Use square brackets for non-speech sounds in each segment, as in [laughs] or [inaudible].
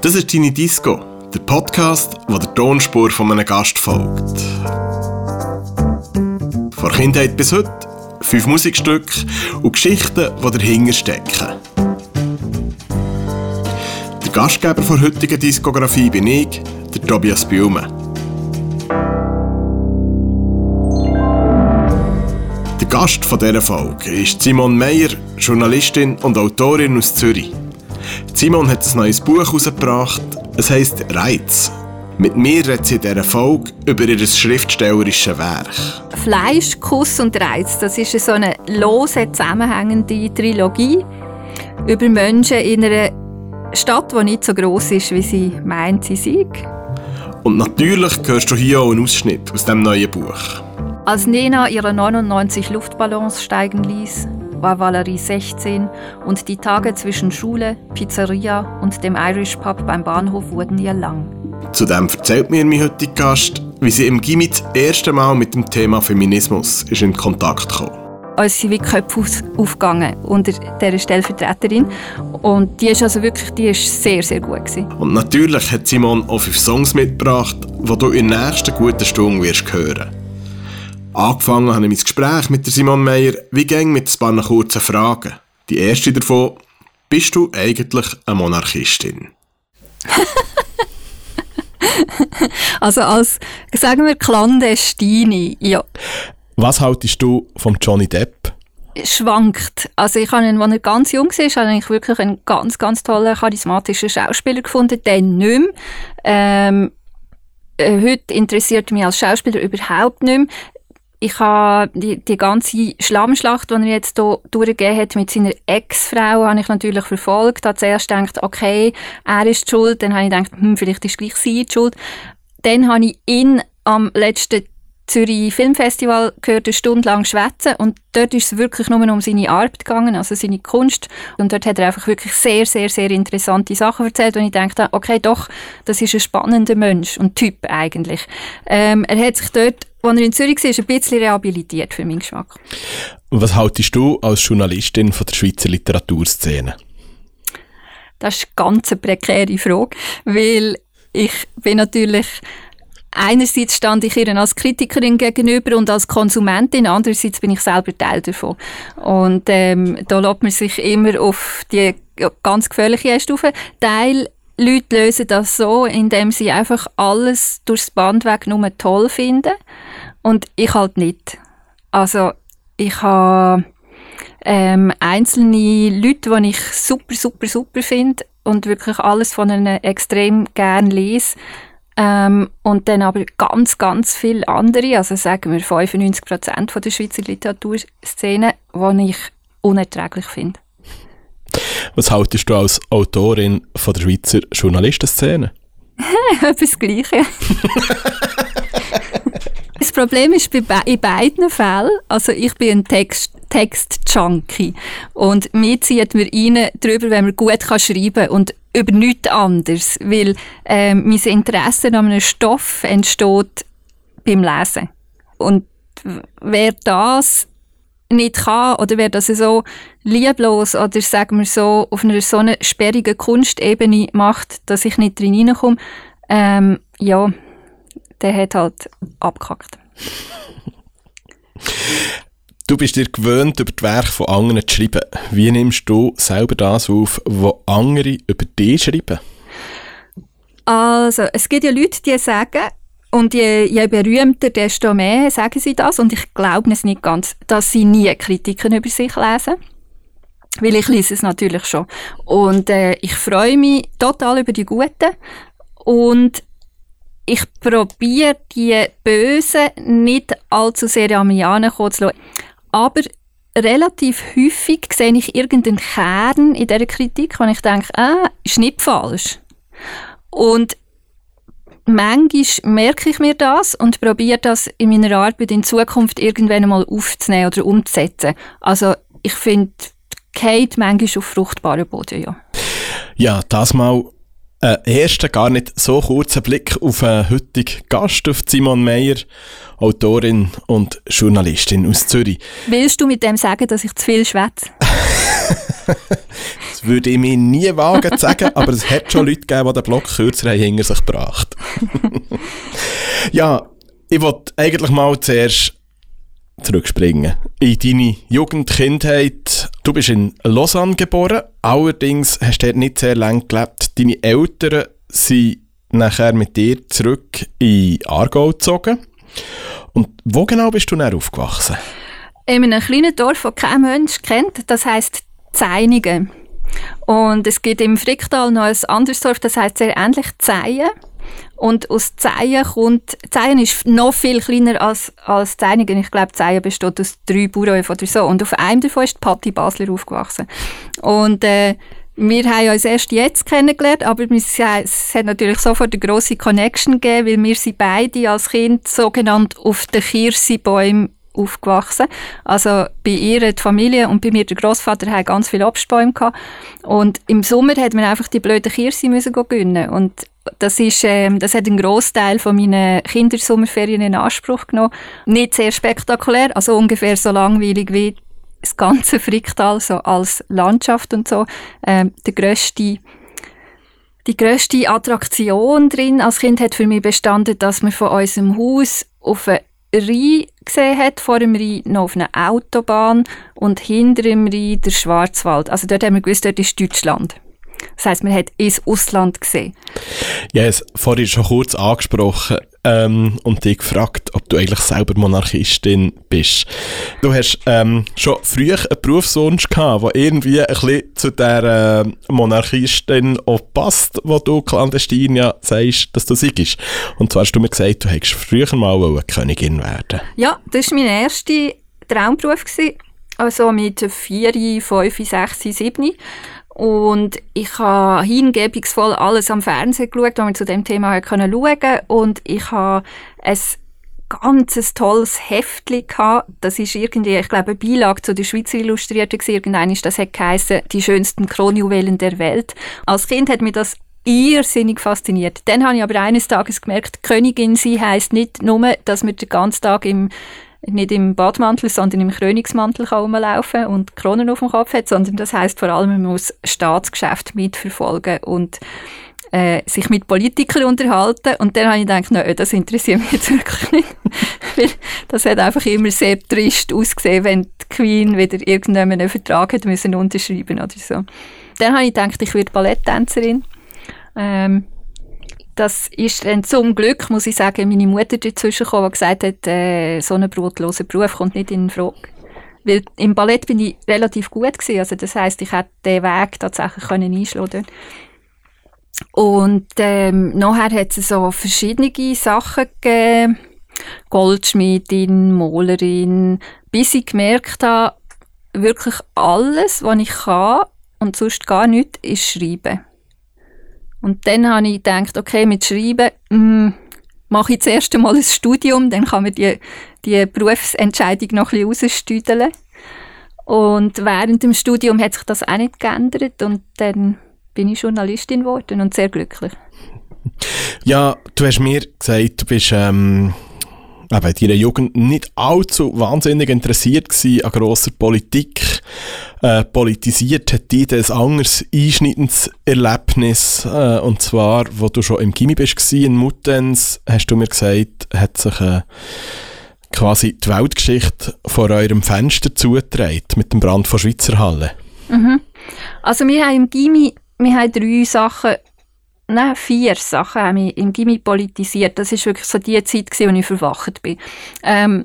Das ist deine Disco, der Podcast, wo der Tonspur von einem Gast folgt. Von Kindheit bis heute, fünf Musikstücke und Geschichten, die dahinter stecken. Der Gastgeber der heutigen Diskografie bin ich, der Tobias Blume. Gast von dieser Folge ist Simon Meyer, Journalistin und Autorin aus Zürich. Simon hat ein neues Buch herausgebracht, es heisst Reiz. Mit mir redet sie in dieser Folge über ihr schriftstellerisches Werk. Fleisch, Kuss und Reiz, das ist so eine lose, zusammenhängende Trilogie über Menschen in einer Stadt, die nicht so groß ist, wie sie meint, sie sei. Und natürlich hörst du hier auch einen Ausschnitt aus dem neuen Buch. Als Nena ihre 99 Luftballons steigen ließ, war Valerie 16 und die Tage zwischen Schule, Pizzeria und dem Irish Pub beim Bahnhof wurden ihr lang. Zudem erzählt mir mein heutiger Gast, wie sie im Gimmi das erste Mal mit dem Thema Feminismus ist in Kontakt kam. Als sie wie Köpfe aufgegangen unter dieser Stellvertreterin. Und die ist also wirklich die ist sehr, sehr gut. Gewesen. Und natürlich hat Simon auch fünf Songs mitgebracht, die du in der nächsten guten Stunde wirst hören Angefangen habe ich mein Gespräch mit Simon Meyer, wie ging mit ein paar kurzen Fragen. Die erste davon, bist du eigentlich eine Monarchistin? [laughs] also als, sagen wir, Clandestine, ja. Was haltest du von Johnny Depp? schwankt. Also ich habe ihn, als er ganz jung war, habe ich wirklich einen ganz, ganz tollen, charismatischen Schauspieler gefunden, den nicht mehr. Ähm, äh, heute interessiert mich als Schauspieler überhaupt nicht mehr. Ich habe die, die ganze Schlammschlacht, die er jetzt hier durchgegeben hat mit seiner Ex-Frau, habe ich natürlich verfolgt. Habe zuerst gedacht, okay, er ist die schuld. Dann habe ich gedacht, hm, vielleicht ist gleich sie die schuld. Dann habe ich ihn am letzten Zürich Filmfestival gehört, eine Stunde lang schwätzen und dort ist es wirklich nur um seine Arbeit gegangen, also seine Kunst und dort hat er einfach wirklich sehr, sehr, sehr interessante Sachen erzählt und ich dachte, okay, doch, das ist ein spannender Mensch und Typ eigentlich. Ähm, er hat sich dort als er in Zürich war, ein bisschen rehabilitiert für meinen Geschmack. Was haltest du als Journalistin von der Schweizer Literaturszene? Das ist eine ganz prekäre Frage, weil ich bin natürlich einerseits stand ich ihr als Kritikerin gegenüber und als Konsumentin, andererseits bin ich selber Teil davon. Und ähm, da lässt man sich immer auf die ganz gefährliche Stufe. Teil Leute lösen das so, indem sie einfach alles durchs Band weg nur toll finden und ich halt nicht. Also ich habe ähm, einzelne Leute, die ich super, super, super finde und wirklich alles von ihnen extrem gern lese. Ähm, und dann aber ganz, ganz viele andere, also sagen wir 95 Prozent der Schweizer Literaturszene, die ich unerträglich finde. Was haltest du als Autorin von der Schweizer Journalistenszene? [laughs] Etwas Gleiches. [laughs] das Problem ist bei be in beiden Fällen, also ich bin ein Text Text-Junkie und mir zieht mir rein darüber, wenn man gut kann schreiben und über nichts anderes, weil äh, mein Interesse an einem Stoff entsteht beim Lesen. Und wer das nicht kann oder wer das so lieblos oder sagen wir so auf einer so einer sperrigen Kunstebene macht, dass ich nicht drin hineinkomme, ähm, ja, der hat halt abgekackt. Du bist dir gewöhnt, über die Werke von anderen zu schreiben. Wie nimmst du selber das auf, was andere über dich schreiben? Also, es gibt ja Leute, die sagen, und je, je berühmter, desto mehr sagen sie das. Und ich glaube es nicht ganz, dass sie nie Kritiken über sich lesen. Weil ich lese es natürlich schon. Und äh, ich freue mich total über die Guten. Und ich probiere die Bösen nicht allzu sehr an mich zu lassen. Aber relativ häufig sehe ich irgendeinen Kern in dieser Kritik, wo ich denke, ah, ist nicht falsch. Und manchmal merke ich mir das und probiere das in meiner Arbeit in Zukunft irgendwann einmal aufzunehmen oder umzusetzen. Also ich finde, Kate manchmal auf fruchtbaren Boden, ja. Ja, das mal ein erster, gar nicht so kurzer Blick auf einen heutigen Gast, auf Simon Meyer, Autorin und Journalistin aus Zürich. Willst du mit dem sagen, dass ich zu viel schwätze? [laughs] Das würde ich mir nie wagen zu sagen, aber es hat schon Leute gegeben, die den Block kürzer hinter sich gebracht. [laughs] ja, ich wollte eigentlich mal zuerst zurückspringen. In deine Jugend, Kindheit. Du bist in Lausanne geboren, allerdings hast du dort nicht sehr lange gelebt. Deine Eltern sind nachher mit dir zurück in Aargau gezogen. Und wo genau bist du dann aufgewachsen? In einem kleinen Dorf, das kein Mensch kennt, das heisst Zeinigen. Und es gibt im Fricktal noch ein anderes Dorf, das heißt sehr ähnlich Zeien. Und aus Zeien kommt, Zeien ist noch viel kleiner als, als Zeinigen. Ich glaube, Zeien besteht aus drei Bauernhöfen oder so. Und auf einem davon ist Patti Basler aufgewachsen. Und äh, wir haben uns erst jetzt kennengelernt, aber es hat natürlich sofort eine grosse Connection gegeben, weil wir sie beide als Kind sogenannt auf den Kirsibäumen aufgewachsen. Also bei ihr die Familie und bei mir der Großvater haben ganz viele Obstbäume gehabt. Und im Sommer hat man einfach die blöden Kirsi müssen gönnen und das ist, ähm, das hat einen Großteil von meinen Kindersommerferien in Anspruch genommen. Nicht sehr spektakulär, also ungefähr so langweilig wie das ganze Fricktal so als Landschaft und so. Ähm, der grösste die grösste Attraktion drin als Kind hat für mich bestanden, dass man von unserem Haus auf eine Rhein gesehen hat, vor dem Rhein noch auf einer Autobahn und hinter dem Rhein der Schwarzwald. Also dort haben wir gewusst, dort ist Deutschland. Das heisst, man hat ins Ausland gesehen. Ja, es vorhin schon kurz angesprochen ähm, und dich gefragt, ob du eigentlich selber Monarchistin bist. Du hast ähm, schon früh einen Berufswunsch gehabt, der irgendwie ein bisschen zu der äh, Monarchistin auch passt, wo du clandestin ja sagst, dass du siegst. Und zwar hast du mir gesagt, du hättest früher mal eine Königin werden Ja, das war mein erster Traumberuf. Gewesen. Also mit 4, 5, 6, 7. Und ich habe hingebungsvoll alles am Fernsehen geschaut, was man zu dem Thema schauen konnte. Und ich habe ein ganz tolles Heftchen gehabt. Das ist irgendwie, ich glaube, eine Beilage zu der Schweizer Illustrierten gewesen. Irgendein ist das hat geheißen, die schönsten Kronjuwelen der Welt. Als Kind hat mich das irrsinnig fasziniert. Dann habe ich aber eines Tages gemerkt, Königin sie heißt nicht nur, dass man den ganzen Tag im nicht im Badmantel, sondern im Krönungsmantel rumlaufen und Kronen auf dem Kopf hat, sondern das heißt vor allem, man muss Staatsgeschäft mitverfolgen und äh, sich mit Politikern unterhalten. Und dann habe ich gedacht, nein, das interessiert mich [laughs] jetzt wirklich nicht. Weil das hat einfach immer sehr trist ausgesehen, wenn die Queen wieder irgendjemand einen Vertrag hat müssen unterschreiben oder so. Dann habe ich gedacht, ich werde Balletttänzerin. Ähm, das ist dann zum Glück, muss ich sagen, meine Mutter dazwischen gekommen, die gesagt hat, äh, so ein brotloser Beruf kommt nicht in Frage. Weil im Ballett bin ich relativ gut gewesen. Also das heißt, ich hätte den Weg tatsächlich können einschlagen Und ähm, nachher hat es so verschiedene Sachen gegeben. Goldschmiedin, Malerin, bis ich gemerkt habe, wirklich alles, was ich kann und sonst gar nichts, ist Schreiben. Und dann habe ich gedacht, okay, mit Schreiben mh, mm, mache ich zuerst einmal ein Studium, dann kann man die, die Berufsentscheidung noch ein bisschen rausstüdeln. Und während dem Studium hat sich das auch nicht geändert und dann bin ich Journalistin geworden und sehr glücklich. Ja, du hast mir gesagt, du bist ähm, eben in deiner Jugend nicht allzu wahnsinnig interessiert gewesen an grosser Politik. Äh, politisiert hat dich ein anderes einschneidendes Erlebnis, äh, und zwar, wo du schon im Gimmi bist, in Muttenz, hast du mir gesagt, hat sich äh, quasi die Weltgeschichte vor eurem Fenster zugetragen, mit dem Brand von Schweizer Halle. Mhm. Also wir haben im Gimmi wir haben drei Sachen Nein, vier Sachen haben mich im Gimmi politisiert. Das war wirklich so die Zeit, als ich verwacht bin. Ähm,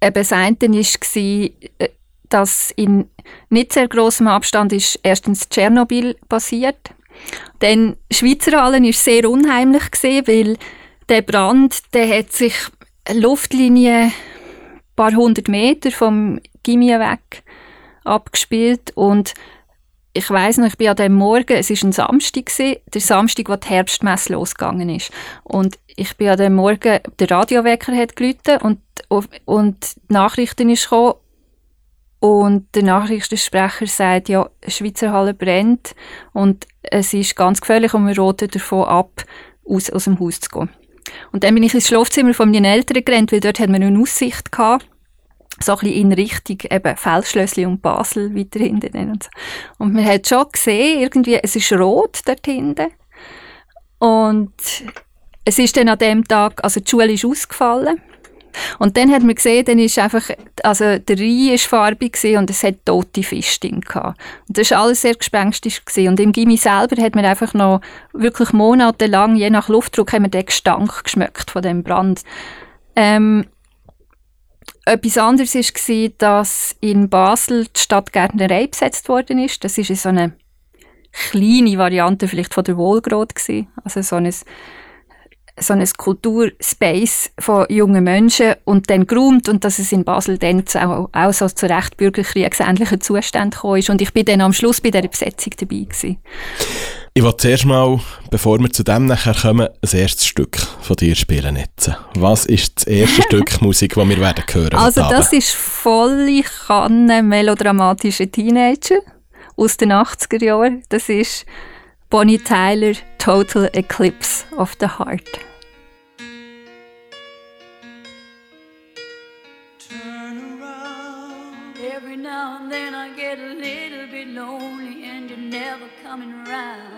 eben das eine war, äh, dass in nicht sehr grossem Abstand ist erstens Tschernobyl passiert. Dann Schweizer Hallen war sehr unheimlich, gewesen, weil der Brand der hat sich Luftlinie ein paar hundert Meter vom Gimmi weg abgespielt und ich weiß noch, ich bin an dem Morgen, es ist ein Samstag gewesen, der Samstag, wo die Herbstmesse losgegangen ist. Und ich bin an dem Morgen, der Radiowecker hat geläutet und, und die Nachrichten ist gekommen und der Nachrichtensprecher sagt, ja, Schweizer Halle brennt und es ist ganz gefährlich und wir roten davon ab, aus, aus dem Haus zu gehen. Und dann bin ich ins Schlafzimmer von meinen Eltern gerannt, weil dort hat man eine Aussicht gehabt so ein bisschen in Richtung eben Feldschlössli und Basel weiter hinten. Und, so. und man hat schon gesehen, irgendwie, es ist rot dort hinten. Und es ist dann an dem Tag, also die Schule ist ausgefallen. Und dann hat man gesehen, dann ist einfach, also der Rhein war farbig und es hat tote drin gehabt. Und das war alles sehr gespenstisch. Und im Gimmi selber hat man einfach noch wirklich monatelang, je nach Luftdruck, haben wir den Gestank geschmeckt von dem Brand. Ähm, etwas anderes war, dass in Basel die Stadtgärtnerei besetzt worden ist. Das ist so eine kleine Variante vielleicht von der Wohlgrad Also so ein so ein Kulturspace von jungen Menschen und dann geräumt und dass es in Basel dann auch, auch so zu recht bürgerkriegsähnlichen Zuständen gekommen ist. Und ich bin dann am Schluss bei dieser Besetzung dabei gewesen. Ich will zuerst mal, bevor wir zu dem nachher kommen, ein erstes Stück von dir spielen jetzt. Was ist das erste [laughs] Stück Musik, das wir werden hören Also das ist volle Kanne melodramatische Teenager aus den 80er Jahren. Das ist Bonnie Tyler, Total Eclipse of the Heart. Every now and then I get a little bit lonely and you're never coming around.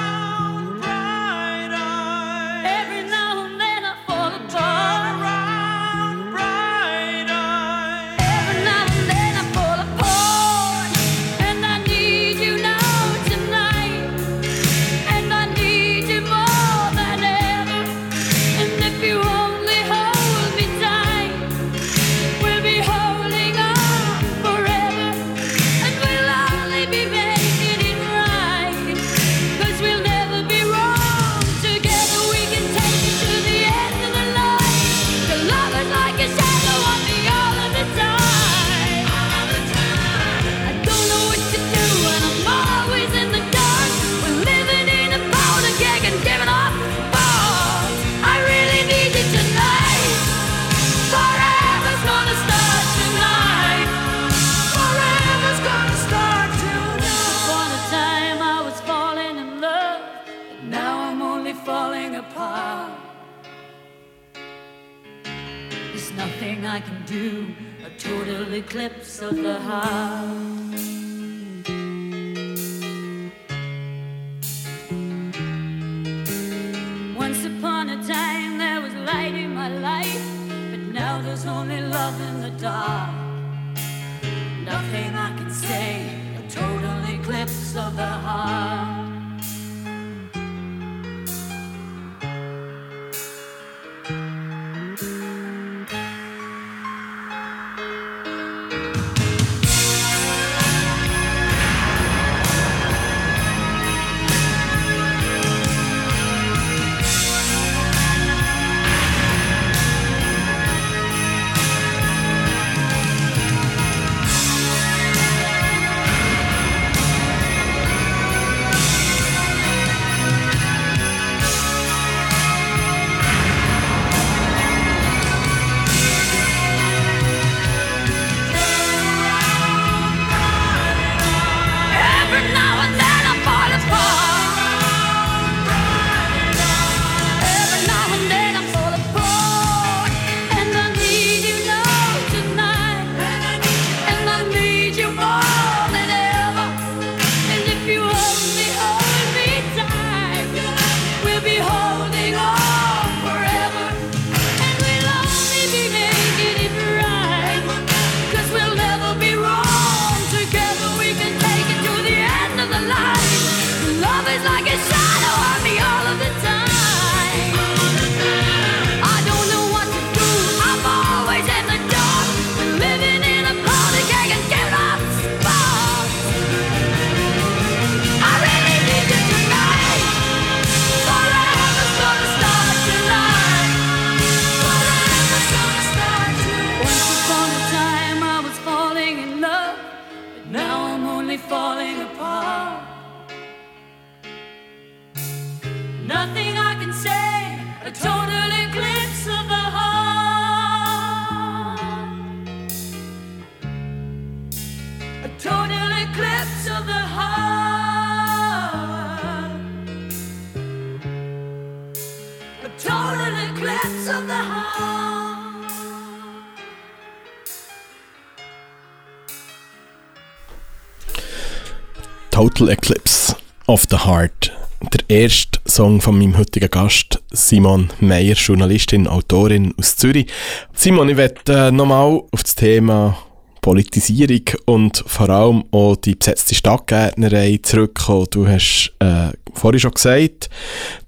Total Eclipse of the Heart. Der erste Song von meinem heutigen Gast, Simon Meyer, Journalistin, Autorin aus Zürich. Simon, ich möchte äh, nochmal auf das Thema Politisierung und vor allem auch die besetzte Stadtgärtnerei zurückkommen. Du hast äh, vorhin schon gesagt,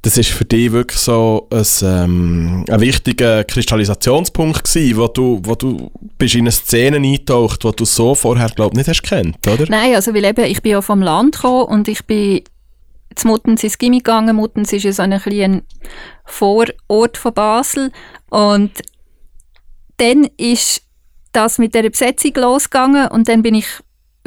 das ist für dich wirklich so ein, ähm, ein wichtiger Kristallisationspunkt gewesen, wo du, wo du bist in eine Szene eingetaucht, die du so vorher, glaube ich, nicht hast kennt, oder? Nein, also weil eben, ich bin ja vom Land gekommen und ich bin zu Muttens ins Gimmi gegangen. Muttens ist ja so ein kleiner Vorort von Basel und dann ist das mit der Besetzung losgegangen und dann bin ich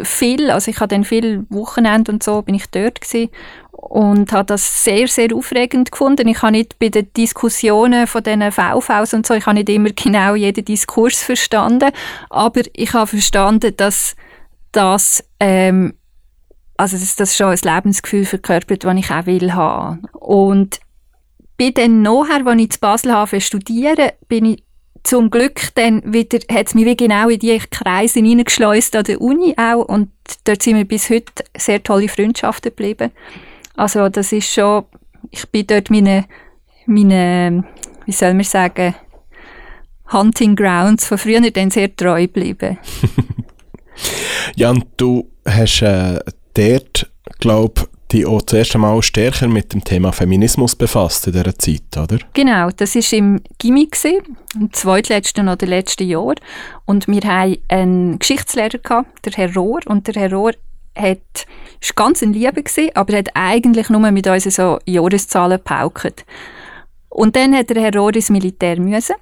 viel, also ich habe dann viel Wochenende und so, bin ich dort gewesen und habe das sehr, sehr aufregend gefunden. Ich habe nicht bei den Diskussionen von diesen VVs und so, ich habe nicht immer genau jeden Diskurs verstanden, aber ich habe verstanden, dass das, ähm, also dass das schon ein Lebensgefühl verkörpert, das ich auch will haben. Und bin dann nachher, als ich zu Basel habe studieren, bin ich zum Glück dann wieder, hat es mich wie genau in die Kreise hineingeschleust an der Uni auch und dort sind wir bis heute sehr tolle Freundschaften geblieben. Also das ist schon, ich bin dort meine, meine wie soll man sagen, Hunting Grounds von früher dann sehr treu geblieben. [laughs] Jan, du hast äh, dort, glaube die auch das erste Mal stärker mit dem Thema Feminismus befasst in dieser Zeit, oder? Genau, das war im Gimmi, im zweitletzten oder letzten Jahr. Und wir hatten einen Geschichtslehrer, gehabt, der Herr Rohr. Und der Herr Rohr hat, war ganz ein Liebe, gewesen, aber er hat eigentlich nur mit uns so Jahreszahlen gepaukt. Und dann hat der Herr Rohr ins Militär müssen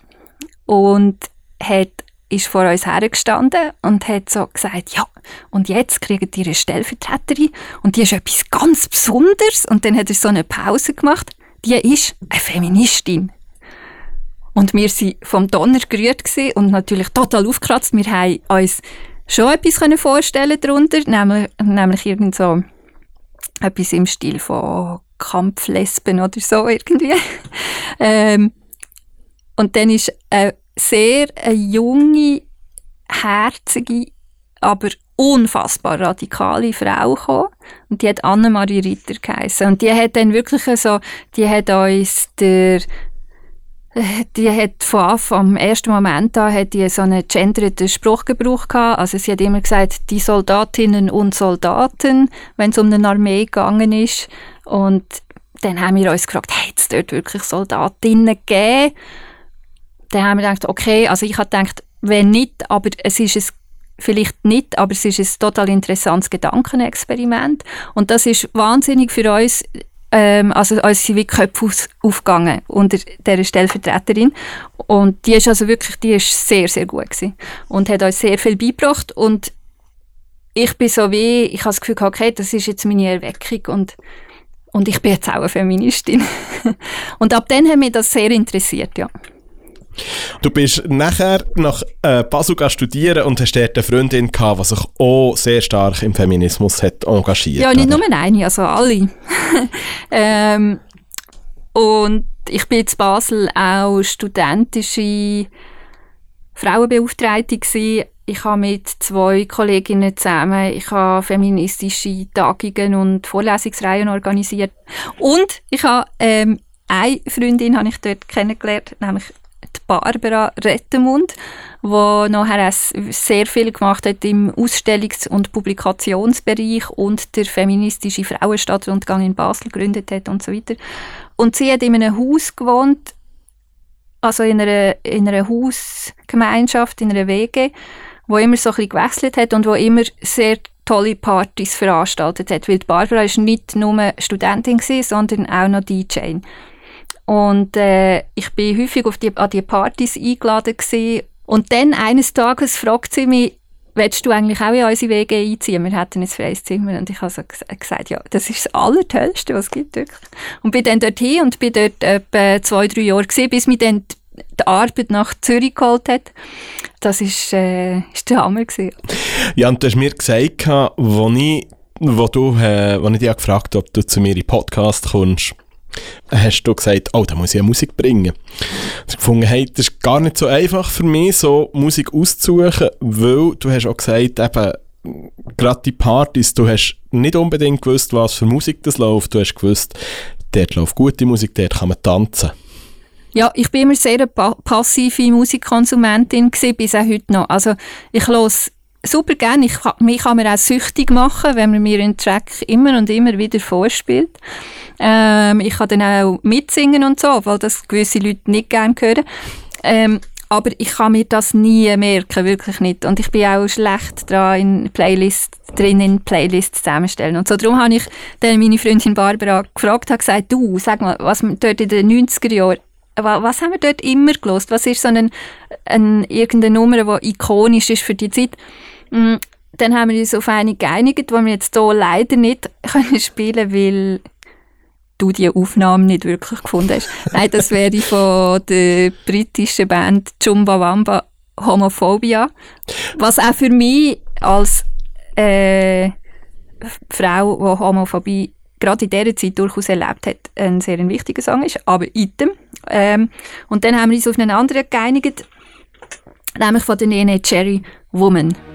und hat ist vor uns hergestanden und hat so gesagt, ja, und jetzt kriegt ihr eine Stellvertreterin und die ist etwas ganz Besonderes. Und dann hat er so eine Pause gemacht. Die ist eine Feministin. Und wir waren vom Donner gerührt und natürlich total aufgekratzt. Wir haben uns schon etwas vorstellen darunter, nämlich, nämlich irgend so etwas im Stil von Kampflesben oder so irgendwie. [laughs] ähm, und dann ist eine sehr eine junge, herzige, aber unfassbar radikale Frau gekommen. Und die hat Annemarie Ritter geheißen. Und die hat dann wirklich so, die hat uns der, die hat von am ersten Moment an, hat die so einen genderten Spruchgebrauch gehabt. Also sie hat immer gesagt, die Soldatinnen und Soldaten, wenn es um eine Armee gegangen ist. Und dann haben wir uns gefragt, hat es dort wirklich Soldatinnen gegeben? Dann haben wir gedacht, okay, also ich habe gedacht, wenn nicht, aber es ist es vielleicht nicht, aber es ist ein total interessantes Gedankenexperiment. Und das ist wahnsinnig für uns, ähm, also uns sind wie Köpfe aufgegangen unter dieser Stellvertreterin. Und die ist also wirklich, die ist sehr, sehr gut gewesen und hat uns sehr viel beigebracht. Und ich bin so wie, ich habe das Gefühl, okay, das ist jetzt meine Erweckung und und ich bin jetzt auch eine Feministin. [laughs] und ab dann hat mich das sehr interessiert, ja. Du bist nachher nach äh, Basel studieren und hast dort eine Freundin gehabt, die sich auch sehr stark im Feminismus hat engagiert. Ja, nicht oder? nur eine, also alle. [laughs] ähm, und ich bin in Basel auch studentische Frauenbeauftragte gewesen. Ich habe mit zwei Kolleginnen zusammen, ich habe feministische Tagungen und Vorlesungsreihen organisiert. Und ich habe ähm, eine Freundin habe ich dort kennengelernt, nämlich Barbara Rettemund, die nachher sehr viel gemacht hat im Ausstellungs- und Publikationsbereich und der feministische Frauenstadtrundgang in Basel gegründet hat und so weiter. Und sie hat in einem Haus gewohnt, also in einer, in einer Hausgemeinschaft, in einer WG, wo immer so ein bisschen gewechselt hat und wo immer sehr tolle Partys veranstaltet hat. Weil Barbara ist nicht nur Studentin gewesen, sondern auch noch DJ. Und äh, ich bin häufig auf die, an die Partys eingeladen gewesen. Und dann eines Tages fragt sie mich, willst du eigentlich auch in unsere Wege einziehen? Wir hätten ein freies Zimmer. Und ich habe so gesagt, ja, das ist das Allertollste, was es gibt. Wirklich. Und bin dann dorthin und bin dort etwa zwei, drei Jahre gewesen, bis mich dann die Arbeit nach Zürich geholt hat. Das ist, äh, ist der Hammer gewesen. Ja, und du hast mir gesagt, wo ich, wo äh, wo ich dich gefragt habe, ob du zu mir in den Podcast kommst, hast du gesagt, oh, da muss ich ja Musik bringen. Ich gefunden, hey, das ist gar nicht so einfach für mich, so Musik auszusuchen, weil du hast auch gesagt, eben, gerade die Partys, du hast nicht unbedingt gewusst, was für Musik das läuft. Du hast gewusst, dort läuft gute Musik, dort kann man tanzen. Ja, ich bin immer sehr eine pa passive Musikkonsumentin gewesen, bis auch heute noch. Also ich höre super gerne. Ich, mich kann man auch süchtig machen, wenn man mir einen Track immer und immer wieder vorspielt. Ähm, ich kann dann auch mitsingen und so, weil das gewisse Leute nicht gerne hören. Ähm, aber ich kann mir das nie merken, wirklich nicht. Und ich bin auch schlecht daran, in Playlists drin in Playlists zusammenstellen. Und so darum habe ich dann meine Freundin Barbara gefragt, habe gesagt, du, sag mal, was dort in den 90er Jahren was haben wir dort immer gelost? Was ist so ein, ein, irgendeine Nummer, die ikonisch ist für die Zeit? Mm, dann haben wir uns auf eine geeinigt, die wir jetzt hier leider nicht [laughs] können spielen weil du die Aufnahme nicht wirklich gefunden hast. [laughs] Nein, das wäre von der britischen Band Chumbawamba Homophobia. Was auch für mich als äh, Frau, die Homophobie gerade in dieser Zeit durchaus erlebt hat, ein sehr wichtiger Song ist, aber item. Ähm, und dann haben wir uns auf einen anderen geeinigt, nämlich von der Nene Cherry Woman.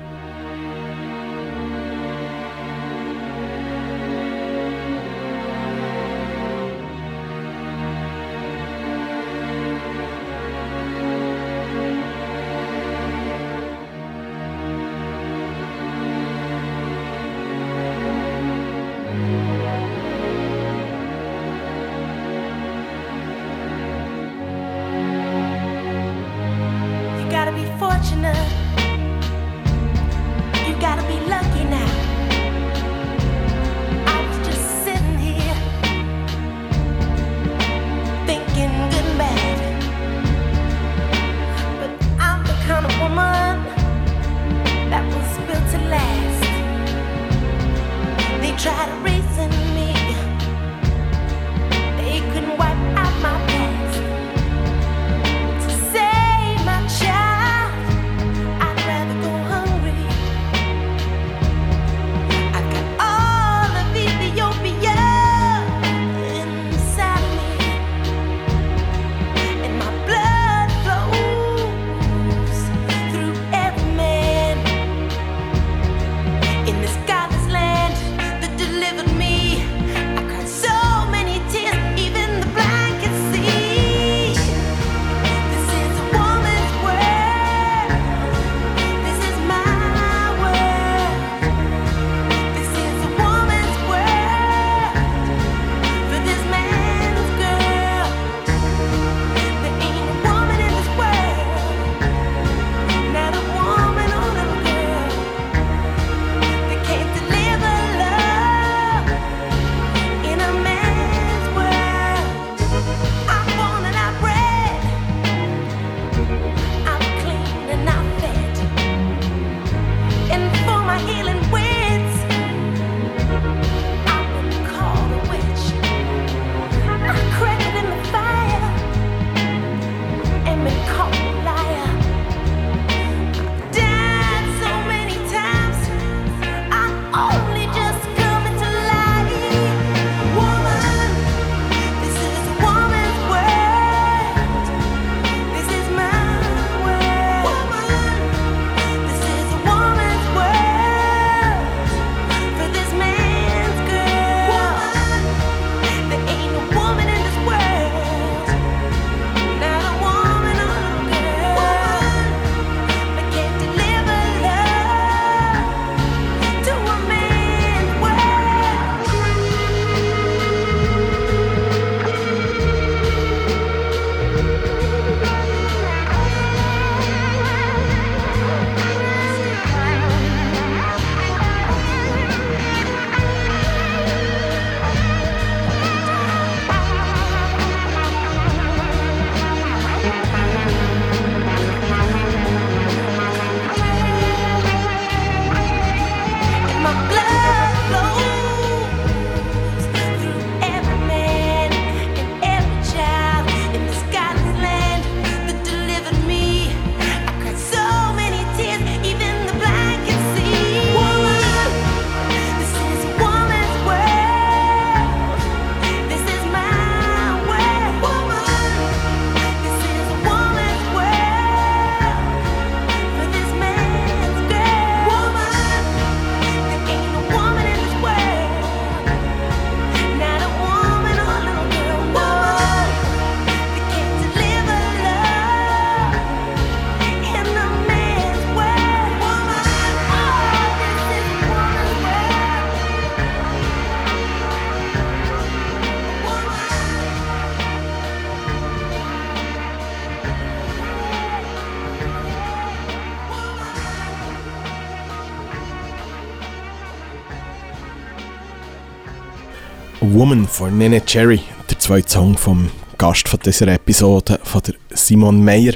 Woman von Nene Cherry, der zweite Song vom Gast von dieser Episode, von der Simon Meyer.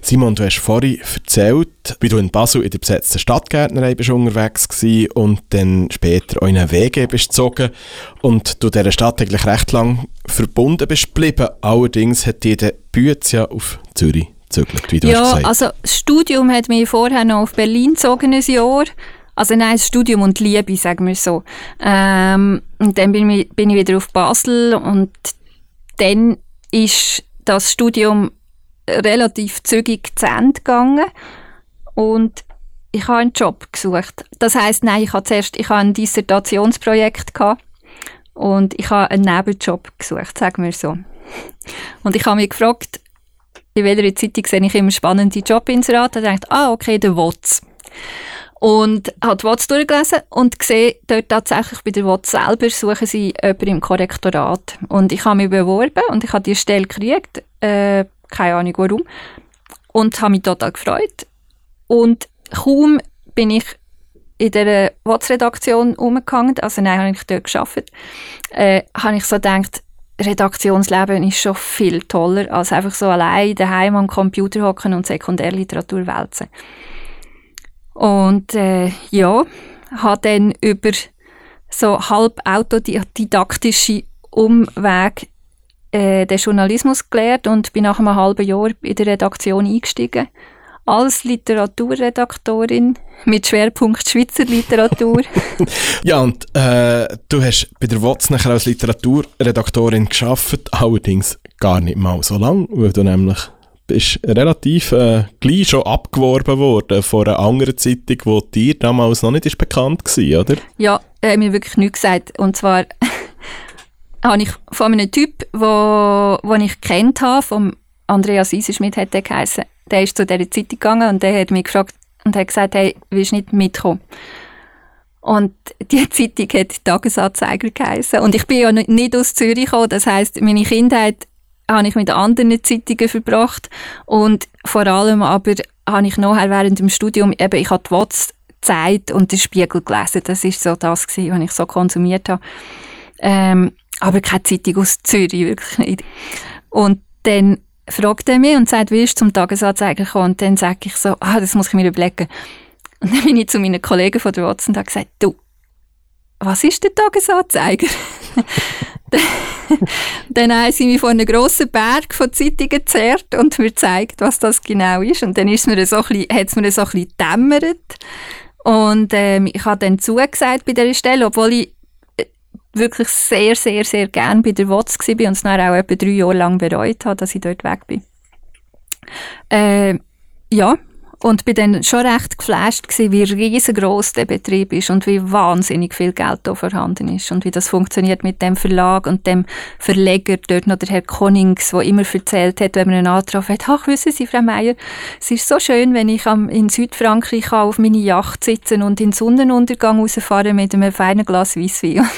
Simon, du hast vorhin erzählt, wie du in Basel in der besetzten Stadtgärtnerei bist unterwegs warst und dann später auch in eine WG bist gezogen und du dieser Stadt eigentlich recht lang verbunden bist geblieben. Allerdings hat dir der Bütz ja auf Zürich gezögert, wie du ja, hast gesagt. also das Studium hat mich vorher noch auf Berlin gezogen, ein Jahr. Also nein, Studium und Liebe, sagen wir so. Ähm, und dann bin ich, bin ich wieder auf Basel und dann ist das Studium relativ zügig zu Ende gegangen und ich habe einen Job gesucht. Das heißt, nein, ich habe zuerst ich habe ein Dissertationsprojekt gehabt und ich habe einen Nebenjob gesucht, sagen wir so. Und ich habe mich gefragt, in welcher Zeitung sehe ich immer spannende Jobinserate. Da dachte ich, ah, okay, der WOTS. Und habe die WOTS durchgelesen und gesehen, dort tatsächlich bei der WOTS selber suchen sie jemanden im Korrektorat. Und ich habe mich beworben und ich habe die Stelle gekriegt, äh, keine Ahnung warum, und habe mich total gefreut. Und kaum bin ich in der WOTS-Redaktion umgegangen, also nein, habe ich dort gearbeitet, äh, habe ich so gedacht, Redaktionsleben ist schon viel toller, als einfach so allein daheim am Computer hocken und Sekundärliteratur wälzen. Und äh, ja, habe dann über so halb autodidaktische Umweg äh, den Journalismus gelernt und bin nach einem halben Jahr in der Redaktion eingestiegen. Als Literaturredaktorin mit Schwerpunkt Schweizer Literatur. [laughs] [laughs] ja, und äh, du hast bei der WOTS nachher als Literaturredaktorin geschafft, allerdings gar nicht mal so lang, weil du nämlich bist relativ äh, gleich schon abgeworben worden von einer anderen Zeitung, die dir damals noch nicht ist bekannt war, oder? Ja, er hat mir wirklich nichts gesagt. Und zwar [laughs] habe ich von einem Typ, wo ich kennt habe, vom Andreas Iserschmidt hat der geheißen, der ist zu dieser Zeitung gegangen und der hat mich gefragt und hat gesagt, hey, willst du nicht mitkommen? Und die [laughs] Zeitung hat Tagesanzeiger geheißen. Und ich bin ja nicht aus Zürich gekommen, das heisst, meine Kindheit habe ich mit anderen Zeitungen verbracht und vor allem aber habe ich nachher während dem Studium eben, ich habe die WOTS Zeit und den Spiegel gelesen. Das ist so das gewesen, was ich so konsumiert habe. Ähm, aber keine Zeitung aus Zürich, wirklich nicht. Und dann fragt er mich und sagt, wie ist zum Tagesanzeiger gekommen? Und dann sage ich so, ah, das muss ich mir überlegen. Und dann bin ich zu meinen Kollegen von der WOTS und habe gesagt, du, was ist der Tagesanzeiger? [laughs] dann sie mich vor einem grossen Berg von Zeitungen gezerrt und mir gezeigt, was das genau ist. Und dann ist mir so hat es mir so ein bisschen dämmert. Und ähm, ich habe dann zugesagt bei dieser Stelle, obwohl ich äh, wirklich sehr, sehr, sehr gern bei der WOTS war und es dann auch etwa drei Jahre lang bereut habe, dass ich dort weg bin. Äh, ja, und bin dann schon recht geflasht gewesen, wie riesengroß der Betrieb ist und wie wahnsinnig viel Geld da vorhanden ist und wie das funktioniert mit dem Verlag und dem Verleger, dort noch der Herr Konings, der immer erzählt hat, wenn man einen Antrag hat, ach, wissen Sie, Frau Meier, es ist so schön, wenn ich in Südfrankreich auf meiner Yacht sitzen und in den Sonnenuntergang rausfahren mit einem feinen Glas Weisswein.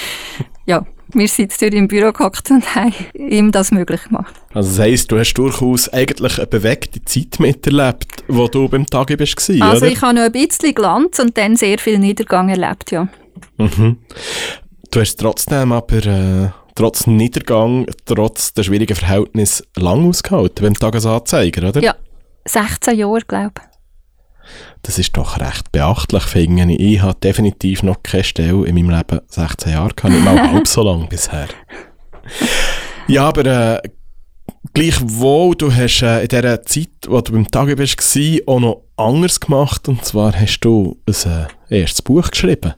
[laughs] ja, wir sind dort im Büro gehockt und haben ihm das möglich gemacht. Also das heisst, du hast durchaus eigentlich eine bewegte Zeit miterlebt, wo du beim Tage bist Also oder? ich habe noch ein bisschen Glanz und dann sehr viel Niedergang erlebt, ja. Mhm. Du hast trotzdem aber äh, trotz Niedergang, trotz der schwierigen Verhältnisse lang ausgehalten beim Tagesanzeiger, oder? Ja, 16 Jahre, glaube ich. Das ist doch recht beachtlich, finde ich. Ich habe definitiv noch keine Stelle in meinem Leben 16 Jahre gehabt, nicht mal [laughs] halb so lange bisher. Ja, aber äh, gleichwohl, du hast äh, in dieser Zeit, wo du beim Tage bist, auch noch anders gemacht. Und zwar hast du ein äh, erstes Buch geschrieben.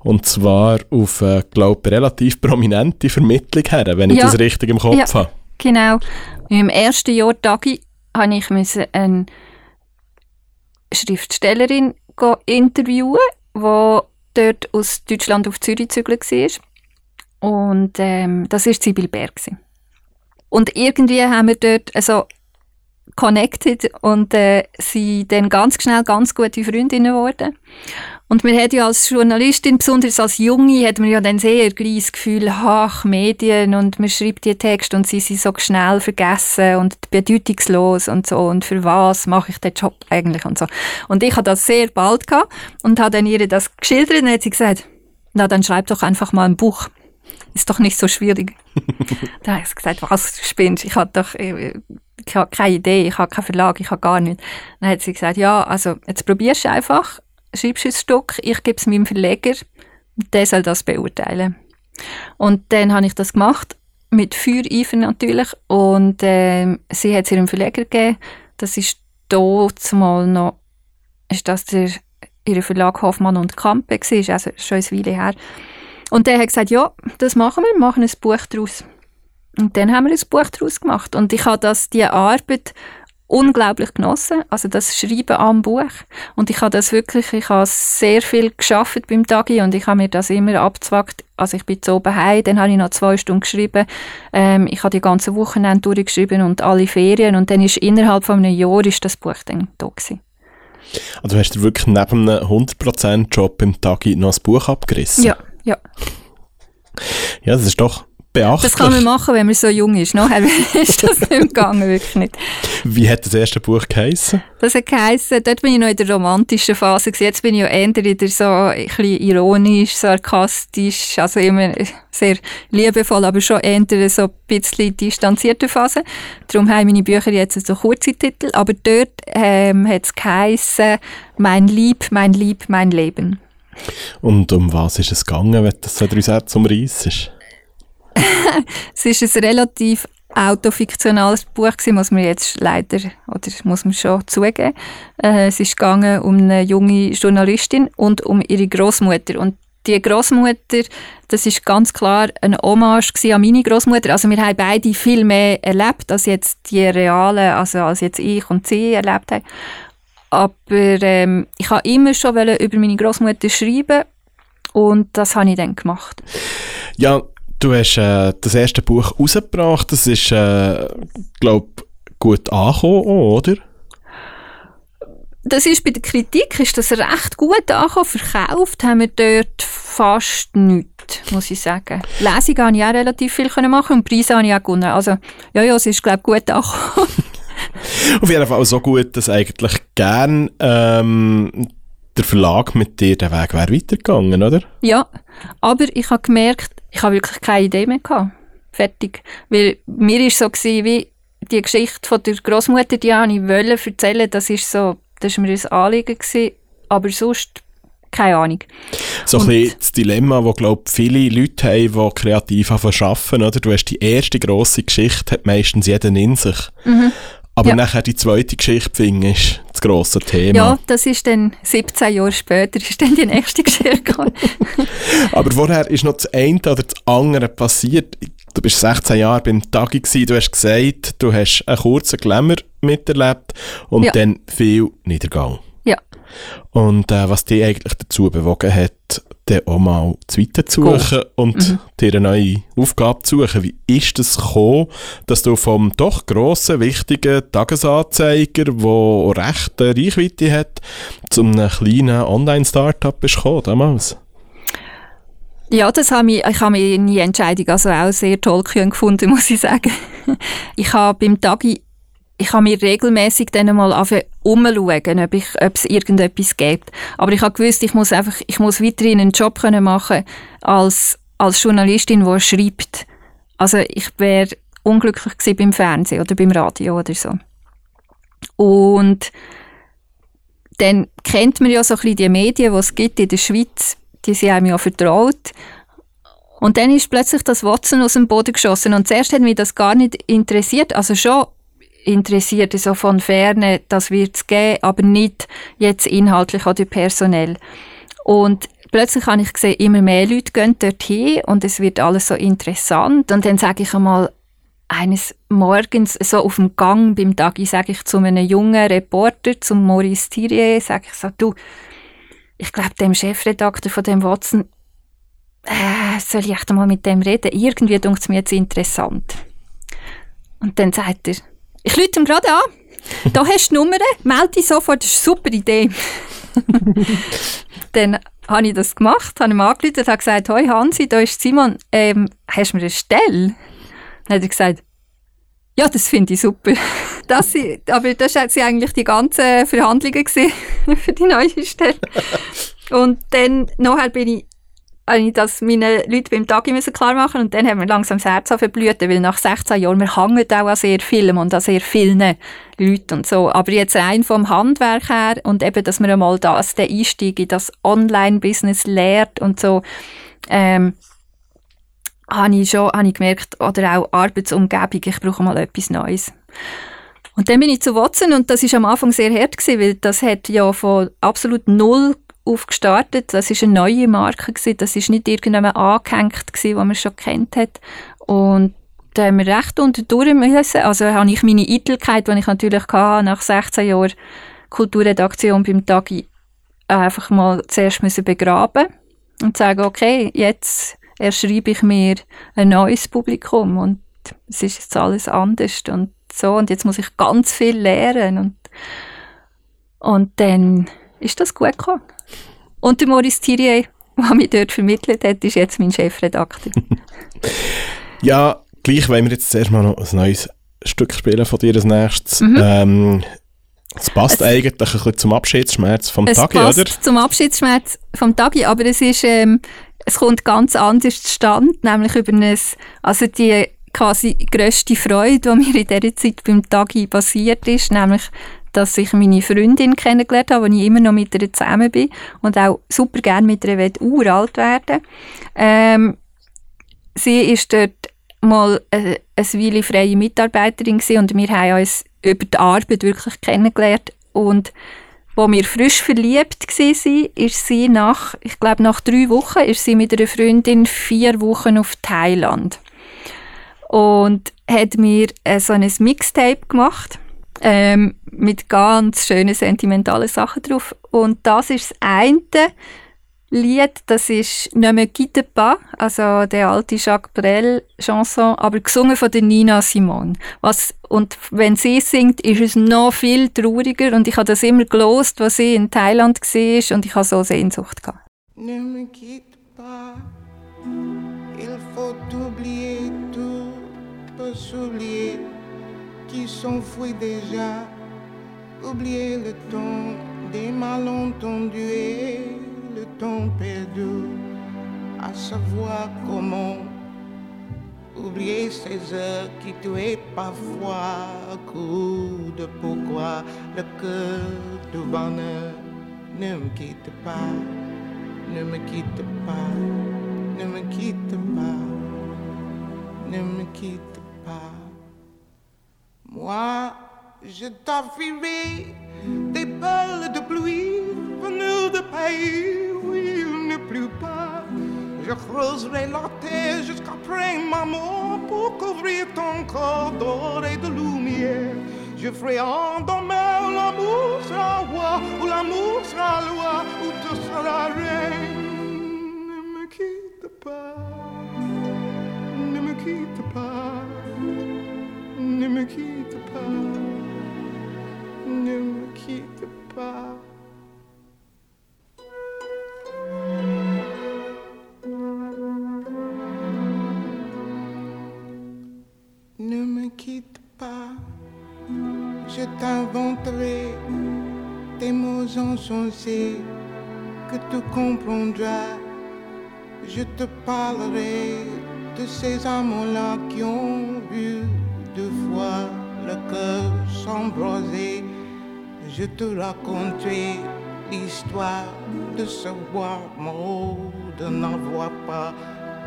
Und zwar auf, äh, glaube relativ prominente Vermittlung her, wenn ich das richtig im Kopf ja, habe. Genau. Im ersten Jahr Tagi habe ich einen Schriftstellerin interviewen, die dort aus Deutschland auf Zürich gezügelt war. Und ähm, das war Sibyl Berg. Und irgendwie haben wir dort also connected und äh, sie dann ganz schnell ganz gute Freundinnen geworden. Und man hat ja als Journalistin, besonders als Junge, hat man ja dann sehr gleich das Gefühl, ach, Medien und man schreibt die Texte und sie sind so schnell vergessen und bedeutungslos und so und für was mache ich den Job eigentlich und so. Und ich hatte das sehr bald gehabt und habe dann ihr das geschildert und dann hat sie gesagt, na dann schreib doch einfach mal ein Buch. ist doch nicht so schwierig. [laughs] da habe ich gesagt, was, du spinnst? Ich habe doch, ich, habe keine Idee, ich habe keinen Verlag, ich habe gar nichts. Dann hat sie gesagt, ja, also jetzt probierst du einfach, schreibst ein Stück, ich gebe es meinem Verleger, der soll das beurteilen. Und dann habe ich das gemacht, mit Feuereifer natürlich, und äh, sie hat es ihrem Verleger gegeben, das ist dort mal noch, ist das der, ihr Verlag Hoffmann und Kampe war, also schon eine Weile her. Und der hat gesagt, ja, das machen wir, machen ein Buch daraus. Und dann haben wir ein Buch daraus gemacht. Und ich habe das, die Arbeit unglaublich genossen, also das Schreiben am Buch. Und ich habe das wirklich, ich habe sehr viel geschafft beim Tagi und ich habe mir das immer abgezwackt. Also ich bin zu oben heim, dann habe ich noch zwei Stunden geschrieben. Ähm, ich habe die ganze Wochenende durchgeschrieben und alle Ferien und dann ist innerhalb von einem Jahr ist das Buch dann da gewesen. Also hast du wirklich neben einem 100% Job im Tagi noch ein Buch abgerissen? Ja, ja. Ja, das ist doch beachtlich. Das kann man machen, wenn man so jung ist. Nachher [laughs] ist das nicht gegangen, wirklich nicht. Wie hat das erste Buch geheissen? Das hat geheissen, dort bin ich noch in der romantischen Phase. Gewesen. Jetzt bin ich ja eher wieder so ein bisschen ironisch, sarkastisch, also immer sehr liebevoll, aber schon eher so ein bisschen distanzierte Phase. Darum haben meine Bücher jetzt so kurze Titel. Aber dort ähm, hat es geheissen, «Mein Lieb, mein Lieb, mein Leben». Und um was ist es gegangen, wenn das so drei Sätze umreißt? [laughs] es ist ein relativ autofiktionales Buch gewesen, muss man jetzt leider, oder muss man schon zugeben. Äh, es ist gegangen um eine junge Journalistin und um ihre Großmutter und die Großmutter, das ist ganz klar eine Hommage an meine Großmutter. Also wir haben beide viel mehr erlebt als jetzt die reale, also als jetzt ich und sie erlebt haben. Aber ähm, ich habe immer schon über meine Großmutter schreiben und das habe ich dann gemacht. Ja, du hast äh, das erste Buch rausgebracht. Das ist, äh, glaube gut angekommen, oder? Das ist bei der Kritik ist das recht gut angekommen. Verkauft haben wir dort fast nichts, muss ich sagen. Lesung konnte ich auch relativ viel machen und Preise habe ich auch gewonnen. Also, ja, ja, es ist, glaube ich, gut angekommen. [laughs] Auf jeden Fall so gut, dass eigentlich gern ähm, der Verlag mit dir den Weg wäre weitergegangen, oder? Ja, aber ich habe gemerkt, ich habe wirklich keine Idee mehr gehabt. Fertig. Weil mir war so gewesen, wie die Geschichte von der Großmutter, die ich wollte erzählen, das ist so, das war mir ein Anliegen gewesen, aber sonst keine Ahnung. So ein bisschen das Dilemma, das glaube viele Leute haben, die kreativ arbeiten, oder? Du hast die erste grosse Geschichte, hat meistens jeden in sich. Mhm. Aber ja. nachher die zweite Geschichte finden, ist das grosse Thema. Ja, das ist dann 17 Jahre später, ist dann die nächste [laughs] Geschichte. [laughs] Aber vorher ist noch das eine oder das andere passiert. Du bist 16 Jahre beim Tagi gewesen, du hast gesagt, du hast einen kurzen Glamour miterlebt und ja. dann viel Niedergang. Ja. Und äh, was dich eigentlich dazu bewogen hat, dann auch mal zu suchen cool. und mhm. dir eine neue Aufgabe zu suchen. Wie ist es das gekommen, dass du vom doch grossen, wichtigen Tagesanzeiger, der recht eine Reichweite hat, zu einem kleinen Online-Startup bist gekommen damals? Ja, das habe ich, ich habe meine Entscheidung also auch sehr toll gefunden, [laughs] muss ich sagen. Ich habe beim Tagi ich habe mir regelmäßig dann mal umschauen, ob, ich, ob es irgendetwas gibt. Aber ich habe gewusst, ich muss einfach, ich muss weiterhin einen Job können machen als, als Journalistin, die schreibt. Also ich wäre unglücklich gewesen beim Fernsehen oder beim Radio oder so. Und dann kennt man ja so ein bisschen die Medien, die es gibt in der Schweiz, die sind einem ja vertraut. Und dann ist plötzlich das Watson aus dem Boden geschossen. Und zuerst hat mich das gar nicht interessiert. Also schon interessiert, so von Ferne, das wird es geben, aber nicht jetzt inhaltlich oder personell. Und plötzlich habe ich gesehen, immer mehr Leute gehen dorthin und es wird alles so interessant. Und dann sage ich einmal, eines Morgens, so auf dem Gang beim Tagi, sage ich zu einem jungen Reporter, zum Maurice Thierry, sage ich so, du, ich glaube, dem Chefredakteur von dem Watson, äh, soll ich echt mal mit dem reden? Irgendwie dunkt es mir jetzt interessant. Und dann sagt er, ich lüte ihm gerade an. Da hast du die Nummer, melde dich sofort, das ist eine super Idee. [laughs] dann habe ich das gemacht, habe ihm angerufen und gesagt, «Hoi Hansi, da ist Simon, ähm, hast du mir eine Stelle?» Dann hat er gesagt, «Ja, das finde ich super.» [laughs] das, Aber das waren eigentlich die ganzen Verhandlungen [laughs] für die neue Stelle. Und dann nachher bin ich habe ich das meinen Leuten beim Tag klar machen und dann haben wir langsam das Herz verblüht, weil nach 16 Jahren, wir hängen auch an sehr vielen und an sehr vielen Leuten und so. Aber jetzt rein vom Handwerk her und eben, dass man einmal das, den Einstieg in das Online-Business lehrt und so, ähm, habe ich schon habe ich gemerkt, oder auch Arbeitsumgebung, ich brauche mal etwas Neues. Und dann bin ich zu Watson und das ist am Anfang sehr hart gewesen, weil das hat ja von absolut null aufgestartet. Das ist eine neue Marke gewesen. Das ist nicht irgendjemand angehängt gewesen, wo man schon kennt hat. Und da haben wir recht unter durch müssen. Also habe ich meine Eitelkeit, die ich natürlich hatte, nach 16 Jahren Kulturredaktion beim Tagi, einfach mal zuerst müssen begraben und sagen, okay, jetzt erschreibe ich mir ein neues Publikum und es ist jetzt alles anders und so und jetzt muss ich ganz viel lernen und, und dann ist das gut gekommen. Und der Maurice Thierry, [laughs] der mich dort vermittelt hat, ist jetzt mein Chefredakteur. [laughs] ja, gleich wollen wir jetzt zuerst mal noch ein neues Stück spielen von dir als nächstes. Mhm. Ähm, es passt es, eigentlich ein bisschen zum Abschiedsschmerz vom es Tagi, passt oder? zum Abschiedsschmerz vom Tagi, aber es ist, ähm, es kommt ganz anders zustande, nämlich über ein, also die quasi grösste Freude, die [laughs] mir in dieser Zeit beim Tagi passiert ist, nämlich dass ich meine Freundin kennengelernt habe, wo ich immer noch mit ihr zusammen bin und auch super gerne mit ihr uralt werden. Ähm, Sie ist dort mal eine, eine Weile freie Mitarbeiterin und wir haben uns über die Arbeit wirklich kennengelernt. Und wo wir frisch verliebt waren, ist sie nach, ich glaube nach drei Wochen, ist sie mit einer Freundin vier Wochen auf Thailand. Und hat mir äh, so ein Mixtape gemacht ähm, mit ganz schönen sentimentalen Sachen drauf. Und das ist das eine Lied, das ist «Ne me quitte pas», also der alte Jacques Brel Chanson, aber gesungen von der Nina Simone. Was, und wenn sie singt, ist es noch viel trauriger und ich habe das immer gelost, was sie in Thailand war und ich habe so Sehnsucht gehabt. Ne me quitte pas, il faut oublier tout, peut s'oublier qui s'enfuit déjà. Oublier le temps des malentendus et le temps perdu, à savoir comment oublier ces heures qui tuaient parfois coup de pourquoi le cœur du bonheur ne me quitte pas, ne me quitte pas, ne me quitte pas, ne me quitte. Moi, je t'offrirai des balles de pluie venues de pays où il ne pleut pas. Je creuserai la terre jusqu'après ma mort pour couvrir ton corps d'or et de lumière. Je ferai en demain où l'amour sera roi, où l'amour sera loi, où tu seras reine. Ne me quitte pas, je t'inventerai des mots insensés que tu comprendras. Je te parlerai de ces amants-là qui ont vu deux fois le cœur s'embraser. Je te raconterai l'histoire de ce bois de n'avoir pas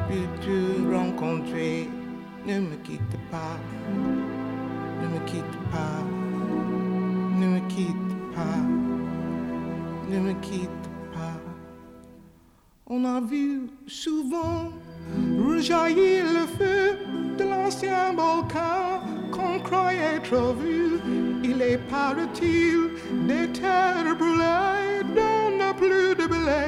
pu te rencontrer. Ne me quitte pas, ne me quitte pas, ne me quitte pas, ne me quitte pas. On a vu souvent rejaillir le feu de l'ancien volcan qu'on croyait trop vu. Il est, paraît-il, des terres brûlées, donne plus de blé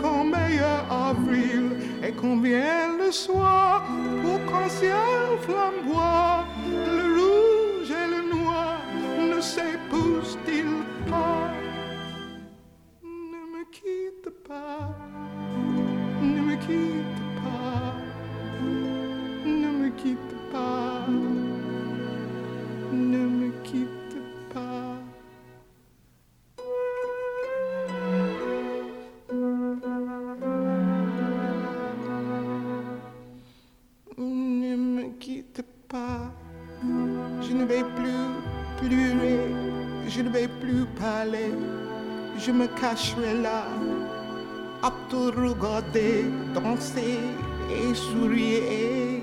qu'en meilleur avril. Et combien le soir, pour qu'un ciel flamboie, le rouge et le noir ne s'épousent-ils pas? Ne me quitte pas, ne me quitte pas, ne me quitte pas, cacherai là, à te regarder, danser et sourire,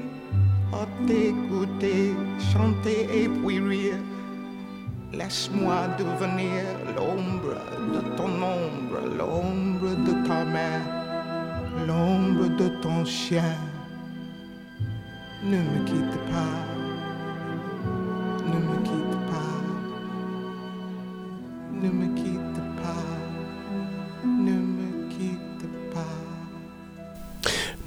à t'écouter, chanter et puis rire. Laisse-moi devenir l'ombre de ton ombre, l'ombre de ta main, l'ombre de ton chien. Ne me quitte pas,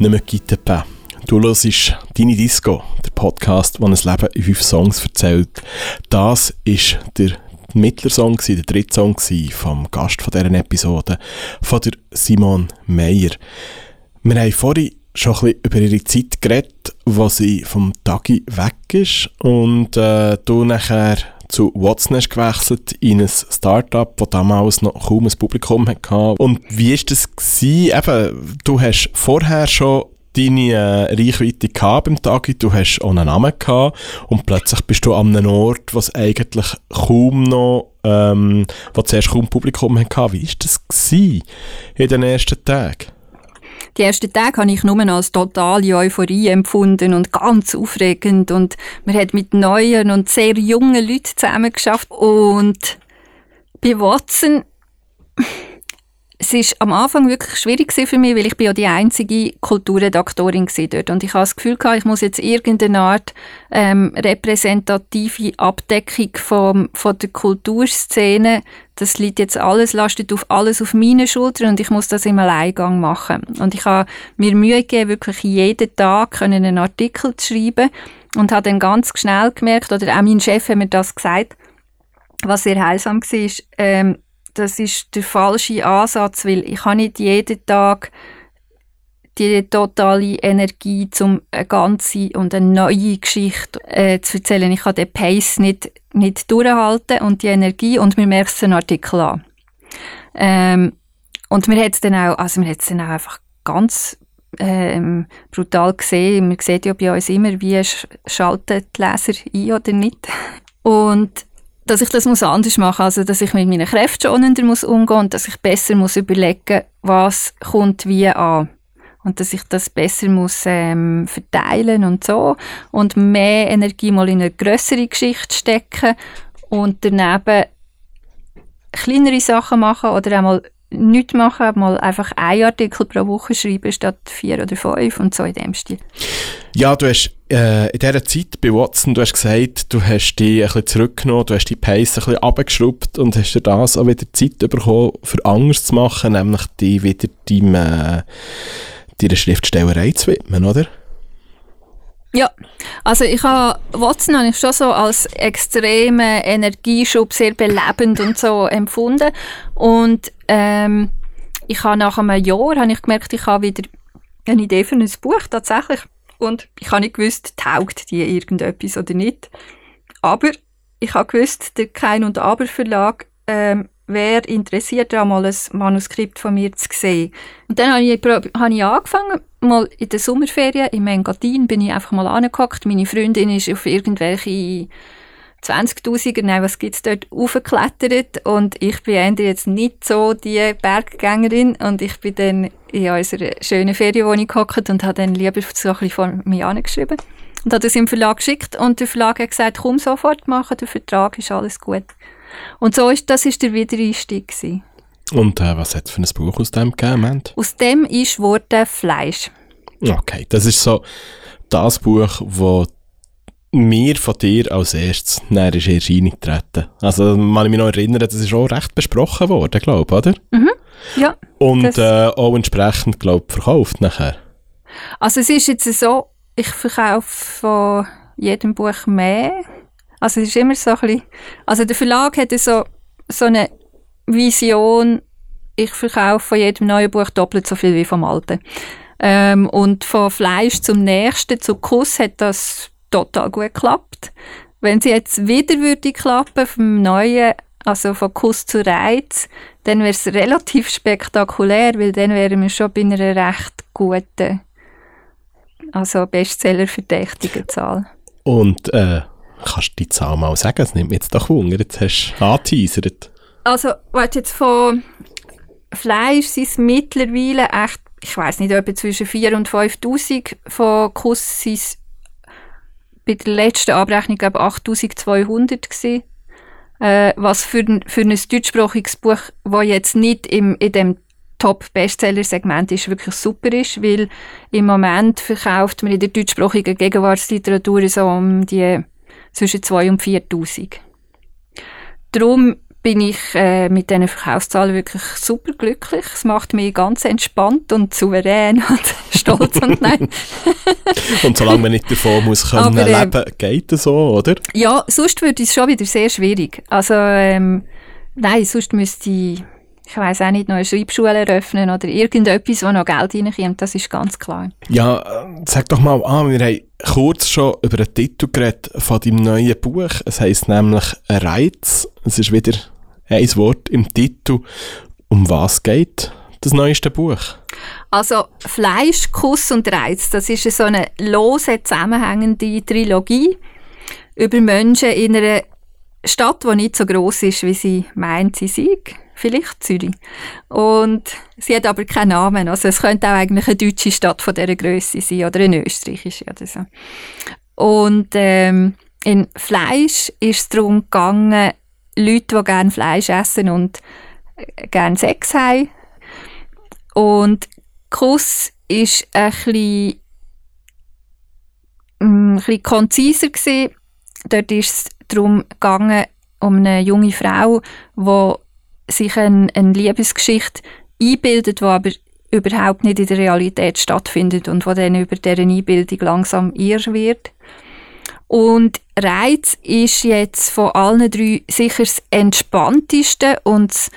pas. Ne me quitte pas. Du hörst «Deine Disco», der Podcast, der ein Leben in fünf Songs erzählt. Das war der Mittlersong, der dritte Song vom Gast von dieser Episode, von der Simon Meyer. Wir haben vorhin schon ein bisschen über ihre Zeit geredet, wo sie vom Tagi weg ist und äh, du nachher zu WhatsNest gewechselt in ein Startup, das damals noch kaum ein Publikum hatte. Und wie war das? Eben, du hast vorher schon deine äh, Reichweite gehabt beim Tagi, du hast auch einen Namen gehabt und plötzlich bist du an einem Ort, was eigentlich kaum noch, ähm, wo zuerst kaum Publikum hatte. Wie war das in den ersten Tagen? Die ersten Tage habe ich nur als totale Euphorie empfunden und ganz aufregend. Und man hat mit neuen und sehr jungen Leuten zusammen geschafft und bei Watson es ist am Anfang wirklich schwierig für mich, weil ich bin ja die einzige Kulturredaktorin dort und ich habe das Gefühl gehabt, ich muss jetzt irgendeine Art ähm, repräsentative Abdeckung vom, von der Kulturszene, das liegt jetzt alles, lastet auf alles auf meine Schultern und ich muss das im Alleingang machen. Und ich habe mir Mühe gegeben, wirklich jeden Tag einen Artikel zu schreiben und habe dann ganz schnell gemerkt, oder auch mein Chef hat mir das gesagt, was sehr heilsam war, ähm, das ist der falsche Ansatz, weil ich habe nicht jeden Tag die totale Energie, um eine ganze und eine neue Geschichte äh, zu erzählen. Ich kann den Pace nicht, nicht durchhalten und die Energie und mir merkt es den Artikel an. Ähm, und mir hat es dann auch, also dann auch einfach ganz ähm, brutal gesehen. Man sieht ja bei uns immer, wie schalten die Leser ein oder nicht. Und dass ich das muss anders machen also dass ich mit meinen Kräften schonender muss umgehen und dass ich besser muss überlegen was kommt wie an. Und dass ich das besser muss ähm, verteilen und so. Und mehr Energie mal in eine größere Geschichte stecken und daneben kleinere Sachen machen oder einmal nichts machen, mal einfach ein Artikel pro Woche schreiben statt vier oder fünf und so in dem Stil. Ja, du hast äh, in dieser Zeit bei Watson, du hast gesagt, du hast dich ein bisschen zurückgenommen, du hast die Pace ein bisschen abgeschraubt und hast dir das auch wieder Zeit bekommen, für anders zu machen, nämlich die wieder deinem, äh, deiner Schriftstellerei zu widmen, oder? Ja, also ich habe Watson habe ich schon so als extreme Energieschub, sehr belebend und so [laughs] empfunden und ähm, ich habe nach einem Jahr habe ich gemerkt, ich habe wieder eine Idee für ein Buch tatsächlich und ich habe nicht gewusst, taugt die irgendetwas oder nicht. Aber ich habe gewusst, der Kein und Aber Verlag ähm, wäre interessiert, mal ein Manuskript von mir zu sehen. Und dann habe ich, habe ich angefangen, mal in der Sommerferien im Engadin bin ich einfach mal angehockt. Meine Freundin ist auf irgendwelche 20.000er, nein, was gibt's dort, aufgeklettert und ich bin jetzt nicht so die Berggängerin und ich bin dann in unserer schönen Ferienwohnung gehockt und habe dann lieber so ein bisschen vor mir angeschrieben und habe das im Verlag geschickt und der Verlag hat gesagt, komm sofort machen, der Vertrag ist alles gut. Und so ist, das ist der Wiedereinstieg gewesen. Und äh, was hat es für ein Buch aus dem gegeben? Aus dem ist wurde Fleisch. Okay, das ist so das Buch, das mir von dir als erstes näher ist Erscheinung getreten. Also, man ich mich noch erinnern, das ist auch recht besprochen worden, glaube ich, oder? Mhm, ja. Und äh, auch entsprechend, glaube ich, verkauft nachher. Also, es ist jetzt so, ich verkaufe von jedem Buch mehr. Also, es ist immer so ein bisschen, also der Verlag hat so, so eine Vision, ich verkaufe von jedem neuen Buch doppelt so viel wie vom alten. Ähm, und von Fleisch zum nächsten, zu Kuss, hat das total gut geklappt. Wenn sie jetzt wieder würde klappen vom neuen, also von Kuss zu Reiz, dann wäre es relativ spektakulär, weil dann wären wir schon bei einer recht guten, also Bestseller verdächtigen Zahl. Und äh, Kannst du die Zahl mal sagen? Das nimmt mich jetzt doch Wunder. Jetzt hast du angeteasert. Also, warte jetzt von Fleisch sind es mittlerweile echt, ich weiß nicht, etwa zwischen 4.000 und 5.000. Von Kuss sind es bei der letzten Abrechnung, glaube ich, 8.200 gewesen. Äh, was für ein, für ein deutschsprachiges Buch, das jetzt nicht im, in dem Top-Bestseller-Segment ist, wirklich super ist, weil im Moment verkauft man in der deutschsprachigen Gegenwartsliteratur so um die zwischen 2.000 und 4.000. Darum bin ich äh, mit diesen Verkaufszahlen wirklich super glücklich. Es macht mich ganz entspannt und souverän [laughs] und stolz und nein. [laughs] und solange man nicht davon muss können Aber, äh, leben, geht das so, oder? Ja, sonst würde es schon wieder sehr schwierig. Also ähm, nein, sonst müsste ich ich weiß auch nicht, noch eine Schreibschule eröffnen oder irgendetwas, wo noch Geld reinkommt, das ist ganz klar. Ja, sag doch mal an, wir haben kurz schon über den Titel geredet von deinem neuen Buch. Es heisst nämlich «Reiz». Es ist wieder ein Wort im Titel. Um was geht das neueste Buch? Also Fleisch, Kuss und Reiz, das ist so eine lose, zusammenhängende Trilogie über Menschen in einer Stadt, die nicht so groß ist, wie sie meint, sie sei vielleicht Zürich. Und sie hat aber keinen Namen. Also es könnte auch eigentlich eine deutsche Stadt von dieser Größe sein oder eine österreichische oder so. Und ähm, in Fleisch ist es darum gegangen, Leute, die gerne Fleisch essen und äh, gerne Sex haben. Und Kuss ist ein bisschen, mm, ein bisschen konziser gewesen. Dort ist es darum gegangen, um eine junge Frau, die sich eine, eine Liebesgeschichte einbildet, die aber überhaupt nicht in der Realität stattfindet und wo dann über deren Einbildung langsam irr wird. Und Reiz ist jetzt von allen drei sicher das entspannteste und das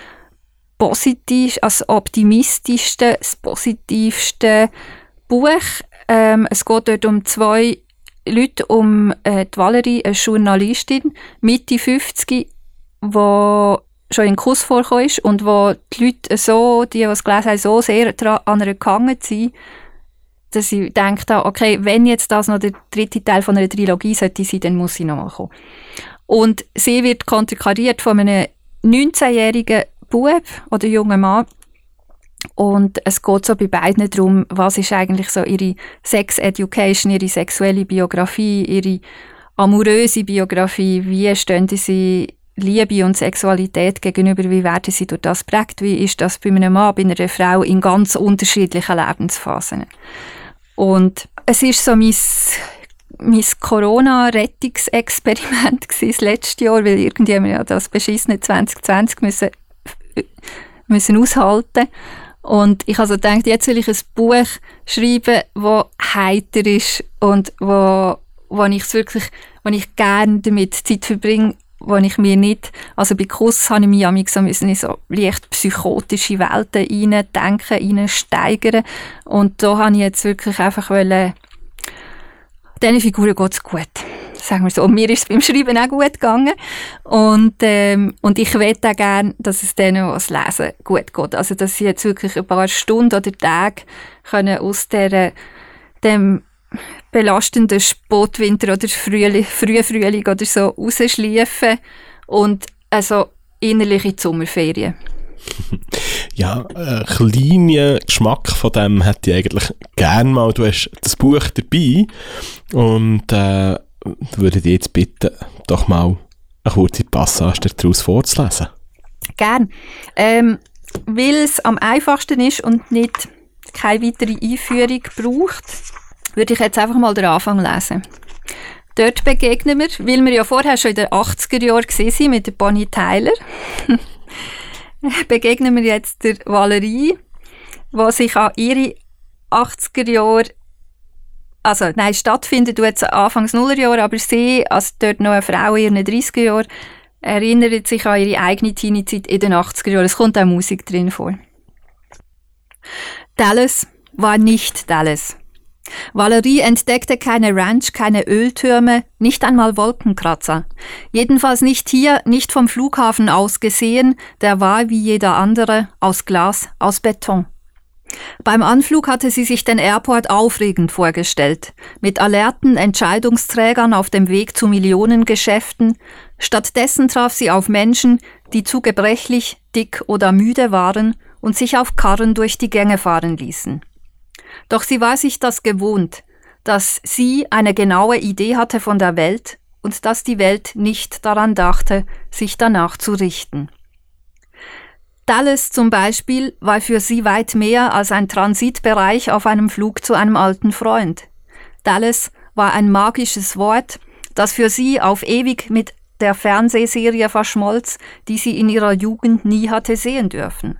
positivste, also optimistischste, das positivste Buch. Ähm, es geht dort um zwei Leute, um äh, die Valerie, eine Journalistin, Mitte 50, die schon in Kuss vorgekommen ist und wo die Leute so, die, die es gelesen haben, so sehr an einer gehangen sind, dass ich denke, okay, wenn jetzt das noch der dritte Teil von einer Trilogie sollte sein, dann muss sie nochmal kommen. Und sie wird konterkariert von einem 19-jährigen Bub oder jungen Mann, und es geht so bei beiden darum, was ist eigentlich so ihre Sex Education, ihre sexuelle Biografie, ihre amoröse Biografie, wie stehen sie Liebe und Sexualität gegenüber, wie werden sie durch das prägt, wie ist das bei einem Mann, bei einer Frau in ganz unterschiedlichen Lebensphasen. Und es ist so mein, mein Corona-Rettungsexperiment [laughs] das letzte Jahr, weil wir ja das beschissene 2020 müssen, müssen aushalten und ich also gedacht, jetzt will ich ein Buch schreiben, das heiter ist und wo, wo ich wirklich, wo ich gerne damit Zeit verbringe, wo ich mir nicht, also bei Kuss habe ich mich am so müssen in so leicht psychotische Welten reindenken, reinsteigern und da habe ich jetzt wirklich einfach wollen, diesen Figuren geht es gut. Sagen wir so. Mir ist es beim Schreiben auch gut gegangen. Und, ähm, und ich möchte auch gerne, dass es denen, die es lesen, gut geht. Also, dass sie jetzt wirklich ein paar Stunden oder Tage können aus der, dem belastenden Spotwinter oder Frühling, Frühfrühling oder so rausschliefen und also innerliche Sommerferien. [laughs] Ja, einen kleinen Geschmack von dem hätte ich eigentlich gerne mal. Du hast das Buch dabei und äh, würde dich jetzt bitten, doch mal eine kurze Passage daraus vorzulesen. Gern. Ähm, weil es am einfachsten ist und nicht keine weitere Einführung braucht, würde ich jetzt einfach mal den Anfang lesen. Dort begegnen wir, weil wir ja vorher schon in den 80er Jahren gesehen mit der Bonnie Tyler, [laughs] begegnen wir jetzt der Valerie, die sich an ihre 80er Jahre also nein, stattfindet jetzt Anfangs Nullerjahre, aber sie, als dort noch eine Frau in ihren 30er Jahren, erinnert sich an ihre eigene Teenie-Zeit in den 80er Jahren. Es kommt auch Musik drin vor. Dallas war nicht Dallas. Valerie entdeckte keine Ranch, keine Öltürme, nicht einmal Wolkenkratzer. Jedenfalls nicht hier, nicht vom Flughafen aus gesehen, der war wie jeder andere, aus Glas, aus Beton. Beim Anflug hatte sie sich den Airport aufregend vorgestellt, mit alerten Entscheidungsträgern auf dem Weg zu Millionengeschäften. Stattdessen traf sie auf Menschen, die zu gebrechlich, dick oder müde waren und sich auf Karren durch die Gänge fahren ließen. Doch sie war sich das gewohnt, dass sie eine genaue Idee hatte von der Welt und dass die Welt nicht daran dachte, sich danach zu richten. Dallas zum Beispiel war für sie weit mehr als ein Transitbereich auf einem Flug zu einem alten Freund. Dallas war ein magisches Wort, das für sie auf ewig mit der Fernsehserie verschmolz, die sie in ihrer Jugend nie hatte sehen dürfen.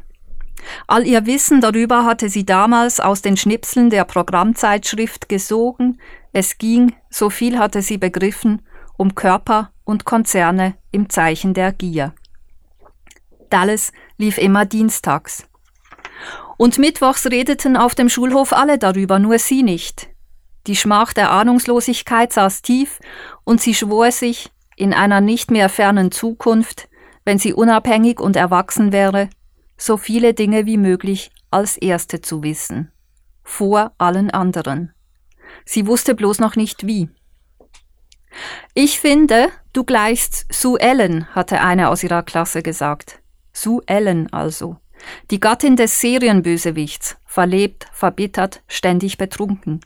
All ihr Wissen darüber hatte sie damals aus den Schnipseln der Programmzeitschrift gesogen, es ging, so viel hatte sie begriffen, um Körper und Konzerne im Zeichen der Gier. Dallas lief immer dienstags. Und mittwochs redeten auf dem Schulhof alle darüber, nur sie nicht. Die Schmach der Ahnungslosigkeit saß tief und sie schwor sich, in einer nicht mehr fernen Zukunft, wenn sie unabhängig und erwachsen wäre, so viele Dinge wie möglich als Erste zu wissen. Vor allen anderen. Sie wusste bloß noch nicht wie. Ich finde, du gleichst Sue Ellen, hatte eine aus ihrer Klasse gesagt. Sue Ellen also. Die Gattin des Serienbösewichts, verlebt, verbittert, ständig betrunken.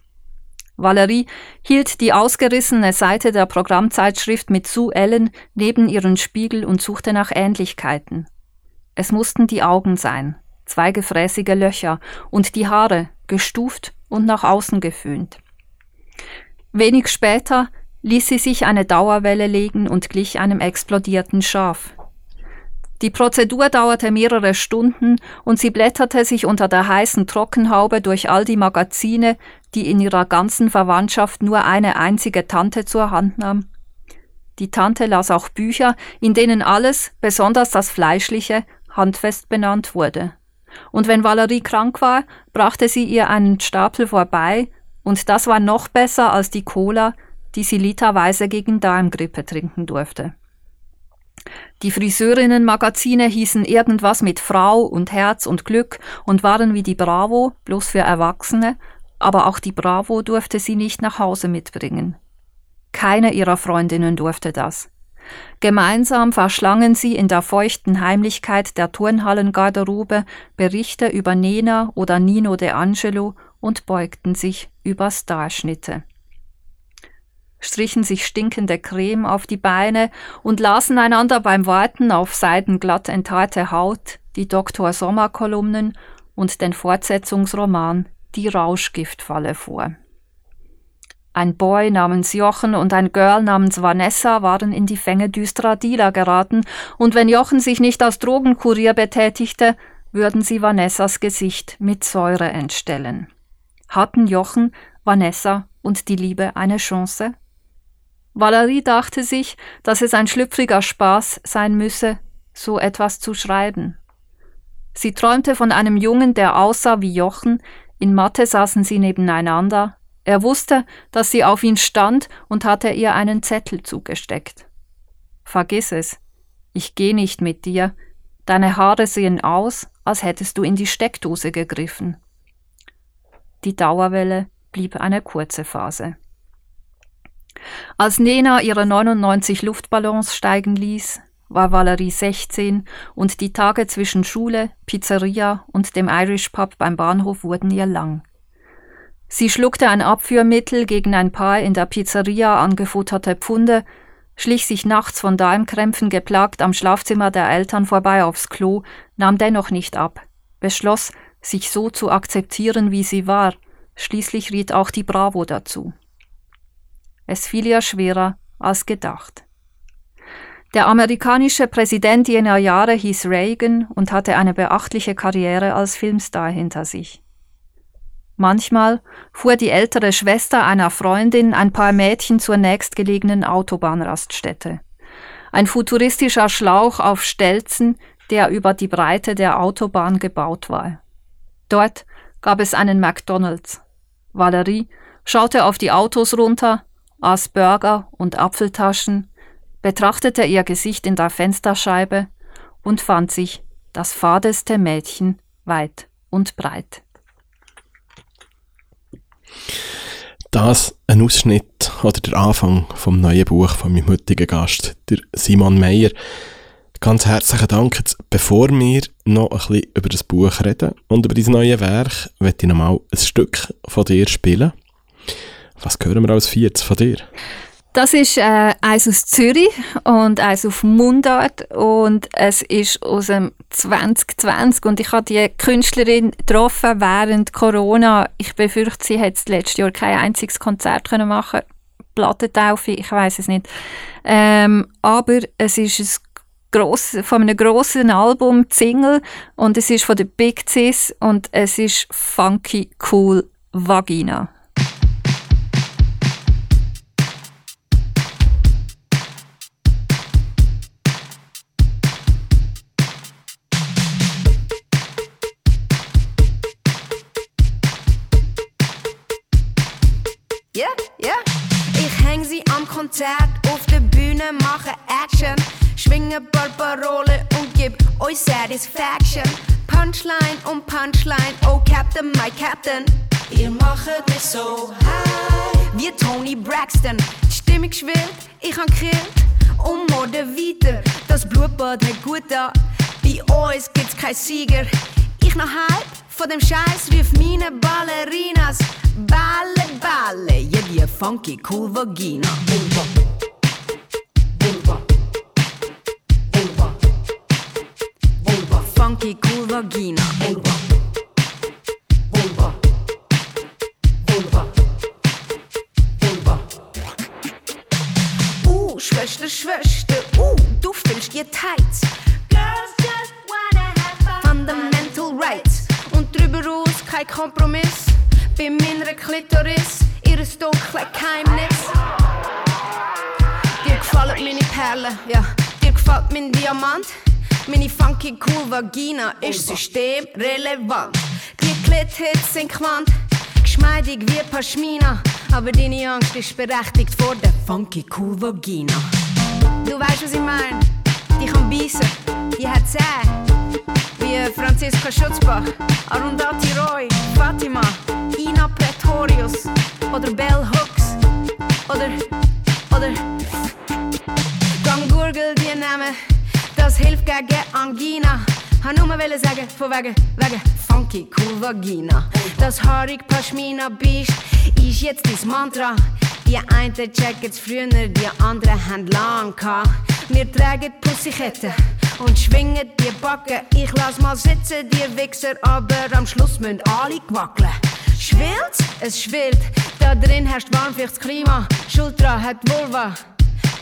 Valerie hielt die ausgerissene Seite der Programmzeitschrift mit Sue Ellen neben ihren Spiegel und suchte nach Ähnlichkeiten. Es mussten die Augen sein, zwei gefräßige Löcher, und die Haare, gestuft und nach außen geföhnt. Wenig später ließ sie sich eine Dauerwelle legen und glich einem explodierten Schaf. Die Prozedur dauerte mehrere Stunden und sie blätterte sich unter der heißen Trockenhaube durch all die Magazine, die in ihrer ganzen Verwandtschaft nur eine einzige Tante zur Hand nahm. Die Tante las auch Bücher, in denen alles, besonders das Fleischliche, handfest benannt wurde. Und wenn Valerie krank war, brachte sie ihr einen Stapel vorbei, und das war noch besser als die Cola, die sie literweise gegen Darmgrippe trinken durfte. Die Friseurinnenmagazine hießen irgendwas mit Frau und Herz und Glück und waren wie die Bravo, bloß für Erwachsene, aber auch die Bravo durfte sie nicht nach Hause mitbringen. Keine ihrer Freundinnen durfte das. Gemeinsam verschlangen sie in der feuchten Heimlichkeit der Turnhallengarderobe Berichte über Nena oder Nino De Angelo und beugten sich über Starschnitte strichen sich stinkende Creme auf die Beine und lasen einander beim Warten auf seidenglatt enthaarte Haut die Dr. Sommer-Kolumnen und den Fortsetzungsroman Die Rauschgiftfalle vor. Ein Boy namens Jochen und ein Girl namens Vanessa waren in die Fänge düsterer Dealer geraten, und wenn Jochen sich nicht als Drogenkurier betätigte, würden sie Vanessas Gesicht mit Säure entstellen. Hatten Jochen, Vanessa und die Liebe eine Chance? Valerie dachte sich, dass es ein schlüpfriger Spaß sein müsse, so etwas zu schreiben. Sie träumte von einem Jungen, der aussah wie Jochen, in Mathe saßen sie nebeneinander, er wusste, dass sie auf ihn stand und hatte ihr einen Zettel zugesteckt. Vergiss es, ich geh nicht mit dir, deine Haare sehen aus, als hättest du in die Steckdose gegriffen. Die Dauerwelle blieb eine kurze Phase. Als Nena ihre 99 Luftballons steigen ließ, war Valerie 16 und die Tage zwischen Schule, Pizzeria und dem Irish Pub beim Bahnhof wurden ihr lang. Sie schluckte ein Abführmittel gegen ein paar in der Pizzeria angefutterte Pfunde, schlich sich nachts von Darmkrämpfen geplagt am Schlafzimmer der Eltern vorbei aufs Klo, nahm dennoch nicht ab, beschloss, sich so zu akzeptieren, wie sie war, schließlich riet auch die Bravo dazu. Es fiel ihr schwerer als gedacht. Der amerikanische Präsident jener Jahre hieß Reagan und hatte eine beachtliche Karriere als Filmstar hinter sich. Manchmal fuhr die ältere Schwester einer Freundin ein paar Mädchen zur nächstgelegenen Autobahnraststätte. Ein futuristischer Schlauch auf Stelzen, der über die Breite der Autobahn gebaut war. Dort gab es einen McDonald's. Valerie schaute auf die Autos runter, aß Burger und Apfeltaschen, betrachtete ihr Gesicht in der Fensterscheibe und fand sich das fadeste Mädchen weit und breit. Das ein Ausschnitt oder der Anfang vom neuen Buch von meinem heutigen Gast, der Simon Meyer. Ganz herzlichen Dank. Jetzt, bevor wir noch ein bisschen über das Buch reden und über dein neue Werk, möchte ich noch mal ein Stück von dir spielen. Was hören wir als viertes von dir? Das ist äh, eins aus Zürich und eins auf Mundart und es ist aus dem 2020 und ich habe die Künstlerin getroffen während Corona. Ich befürchte, sie hat letztes Jahr kein einziges Konzert können machen Plattentaufe, ich weiß es nicht. Ähm, aber es ist ein gross, von einem grossen Album, Single, und es ist von der Big Cis und es ist Funky Cool Vagina. Schwinge paar Parole und gib euch Satisfaction. Punchline um Punchline, oh Captain, my Captain. Ihr macht mich so high. Wie Tony Braxton, die Stimmung schwillt, ich han gekillt. Und Morde weiter, das Blutbad hat gut da. Bei uns gibt's kein Sieger. Ich noch halb von dem Scheiß rief meine Ballerinas. Balle, Balle, ja die funky cool Vagina. Vulva. Vulva. Funky cool Vagina. Vulva. Vulva. Vulva. Vulva. Uh, Schwester, Schwester, uh, du fühlst dir tight. Girls just wanna have fun. Fundamental rights. Und drüber aus kein Kompromiss. Bei meiner Klitoris, ihres dunkle Geheimnis. Dir gefallen meine Perlen, ja. Dir gefällt mein Diamant. Meine funky cool Vagina ist systemrelevant. Die Klithits sind Quant, geschmeidig wie Pashmina. Aber deine Angst ist berechtigt vor der funky cool Vagina. Du weißt, was ich meine? Die kann beißen, die hat Zähne. Wie Franziska Schutzbach, Arundhati Roy, Fatima, Ina Pretorius oder Bell Hooks oder, oder Gang Gurgel die Namen, das hilft gegen Angina. Han nur mal sagen, von wegen, wegen funky cool Vagina. Das haarig Pashmina Biest ist jetzt dein Mantra. Die einen checken's früher, die anderen haben lang gehabt. Wir tragen Pussyketten und schwingen die Backen. Ich lass mal sitzen, die Wichser, aber am Schluss müssen alle wackeln. Schwillt? Es schwillt. Da drin herrscht warmfeuchtes Klima. Schultra hat Vulva.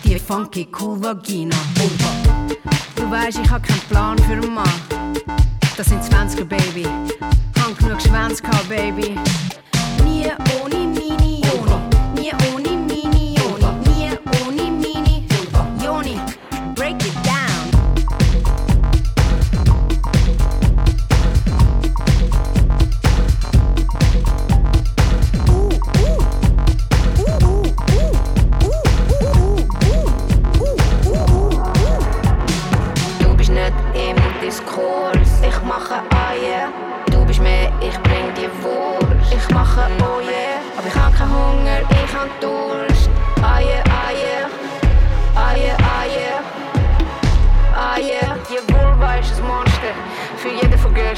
Die funky cool Vagina. Vulva. Weißt, ich hab keinen Plan für einen Mann. Das sind 20er, Baby. Hab genug Schwänze gehabt, Baby. Nie ohne Mini, Joni. Nie ohne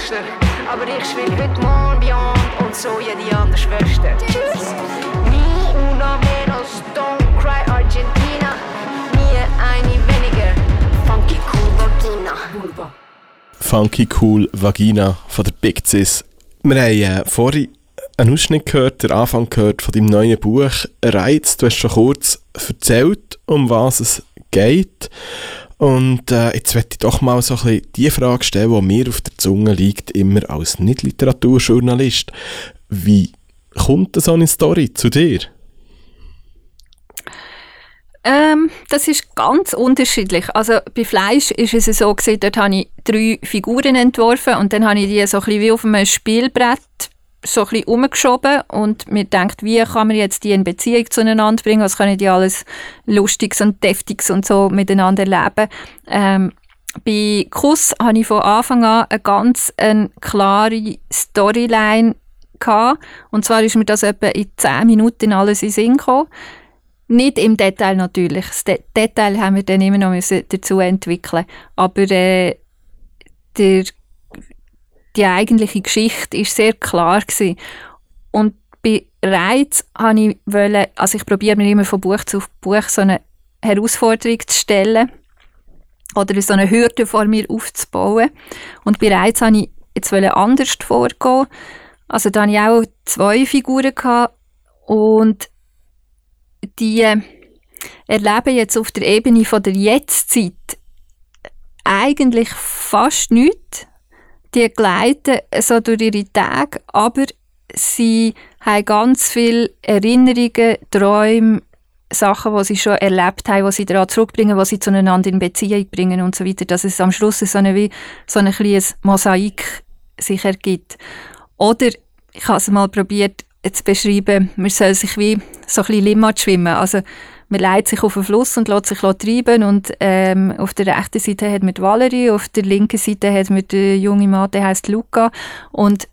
gestern. Aber ich schwill heute morgen Beyond und so jede andere Schwester. Nie una menos, don't cry Argentina. Nie eine weniger, funky cool Vagina. Funky Cool Vagina von der Big Cis. Wir haben äh, vorhin einen Ausschnitt gehört, den Anfang gehört von deinem neuen Buch «Reiz». Du hast schon kurz erzählt, um was es geht. Und äh, jetzt möchte ich doch mal so ein bisschen die Frage stellen, die mir auf der Zunge liegt, immer als Nicht-Literaturjournalist. Wie kommt so eine Story zu dir? Ähm, das ist ganz unterschiedlich. Also bei Fleisch ist es so gewesen, dort habe ich drei Figuren entworfen und dann habe ich die so ein bisschen wie auf einem Spielbrett so ein umgeschoben und mir gedacht, wie kann man jetzt die in Beziehung zueinander bringen, was können die alles Lustiges und Deftiges und so miteinander erleben. Ähm, bei Kuss habe ich von Anfang an eine ganz eine klare Storyline gehabt. Und zwar ist mir das etwa in zehn Minuten alles in Sinn gekommen. Nicht im Detail natürlich. Das De Detail haben wir dann immer noch müssen dazu entwickeln. Aber äh, der, die eigentliche Geschichte ist sehr klar gewesen. Und bei Reiz habe ich wollen, also ich probiere mir immer von Buch zu Buch so eine Herausforderung zu stellen oder so eine Hürde vor mir aufzubauen. Und Reiz habe ich jetzt anders vorgehen. Also da hatte ich auch zwei Figuren gehabt und die äh, erleben jetzt auf der Ebene von der Jetztzeit eigentlich fast nichts. Die gleiten so durch ihre Tage, aber sie haben ganz viele Erinnerungen, Träume, Sachen, die sie schon erlebt haben, die sie daran zurückbringen, die sie zueinander in Beziehung bringen und so weiter, dass es am Schluss so eine, wie, so ein kleines Mosaik sich ergibt. Oder ich habe es mal probiert zu beschreiben, man soll sich wie so ein bisschen Limmat schwimmen. Also man leitet sich auf den Fluss und lässt sich treiben und ähm, auf der rechten Seite hat man die Valerie, auf der linken Seite hat man den jungen Mann, der heißt Luca und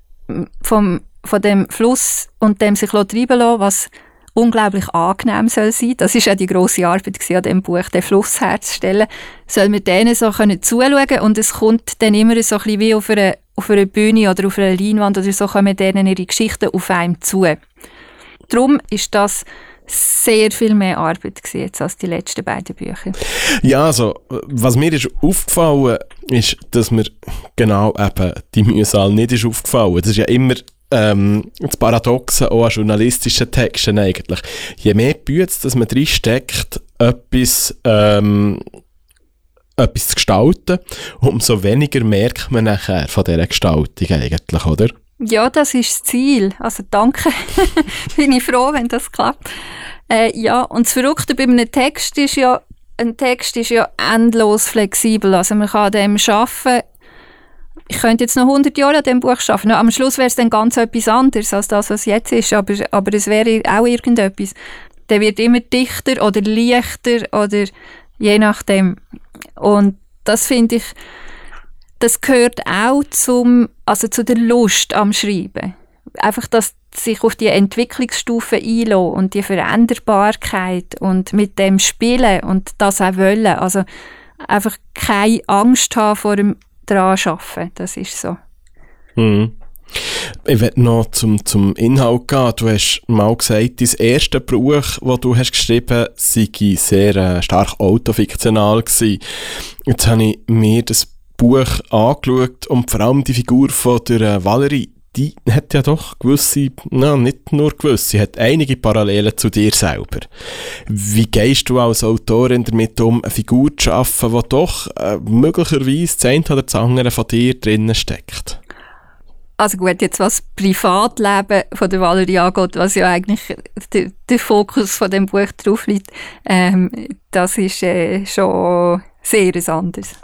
vom, von dem Fluss und dem sich treiben lassen, was unglaublich angenehm soll sein. Das ist ja die große Arbeit an dem Buch, den Fluss herzustellen. Soll man denen so können zuschauen und es kommt dann immer so ein bisschen wie auf einer, auf einer Bühne oder auf einer Leinwand oder so kommen denen ihre Geschichten auf einem zu. Darum ist das sehr viel mehr Arbeit jetzt als die letzten beiden Bücher. Ja, also, was mir ist aufgefallen, ist, dass mir genau eben die Mühsal nicht ist aufgefallen. Das ist ja immer ähm, das Paradoxe auch an journalistischen Texten eigentlich. Je mehr Bütze, dass man drin steckt, etwas, ähm, etwas zu gestalten, umso weniger merkt man nachher von dieser Gestaltung eigentlich, oder? Ja, das ist das Ziel. Also danke. [laughs] Bin ich froh, wenn das klappt. Äh, ja, und das Verrückte bei einem Text ist ja, ein Text ist ja endlos flexibel. Also man kann an dem arbeiten, ich könnte jetzt noch 100 Jahre an diesem Buch arbeiten. Am Schluss wäre es dann ganz etwas anderes als das, was jetzt ist, aber, aber es wäre auch irgendetwas. Der wird immer dichter oder leichter oder je nachdem. Und das finde ich, das gehört auch zum, also zu der Lust am Schreiben. Einfach, dass sich auf die Entwicklungsstufe einlassen und die Veränderbarkeit und mit dem spielen und das auch wollen. Also einfach keine Angst haben vor dem daran arbeiten. Das ist so. Mhm. Ich werde noch zum, zum Inhalt gehen. Du hast mal gesagt, dein erste Buch, das du hast geschrieben hast, sei sehr äh, stark autofiktional gewesen. Jetzt habe ich mir das Buch angeschaut und vor allem die Figur von der äh, Valerie die hat ja doch gewisse, na, nicht nur gewisse, hat einige Parallelen zu dir selber. Wie gehst du als Autorin damit um, eine Figur zu schaffen, die doch äh, möglicherweise das eine oder das andere von dir drinnen steckt? Also gut, jetzt was Privatleben von der Valerie angeht, was ja eigentlich der, der Fokus von dem Buch drauf liegt, ähm, das ist äh, schon sehr anders.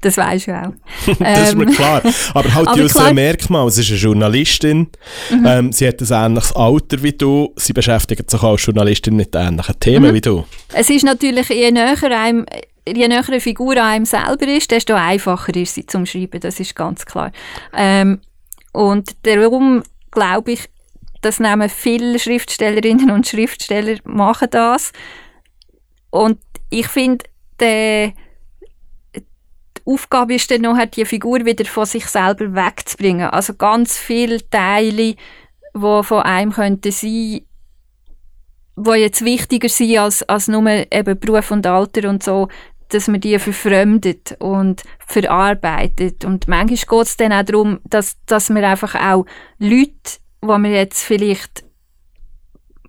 Das weisst du auch. [laughs] das ist mir ähm, klar. Aber halt [laughs] aber klar, Merkmal, sie ist eine Journalistin, mhm. ähm, sie hat ein ähnliches Alter wie du, sie beschäftigt sich als Journalistin mit ähnlichen Themen mhm. wie du. Es ist natürlich, je näher einem je näher eine Figur an einem selber ist, desto einfacher ist sie zum Schreiben, das ist ganz klar. Ähm, und darum glaube ich, das nehmen viele Schriftstellerinnen und Schriftsteller machen das. Und ich finde, der Aufgabe ist dann noch, die Figur wieder von sich selber wegzubringen. Also ganz viele Teile, die von einem könnten sein, die jetzt wichtiger sind als, als nur eben Beruf und Alter und so, dass man die verfremdet und verarbeitet. Und manchmal geht es dann auch darum, dass, dass man einfach auch Leute, die man jetzt vielleicht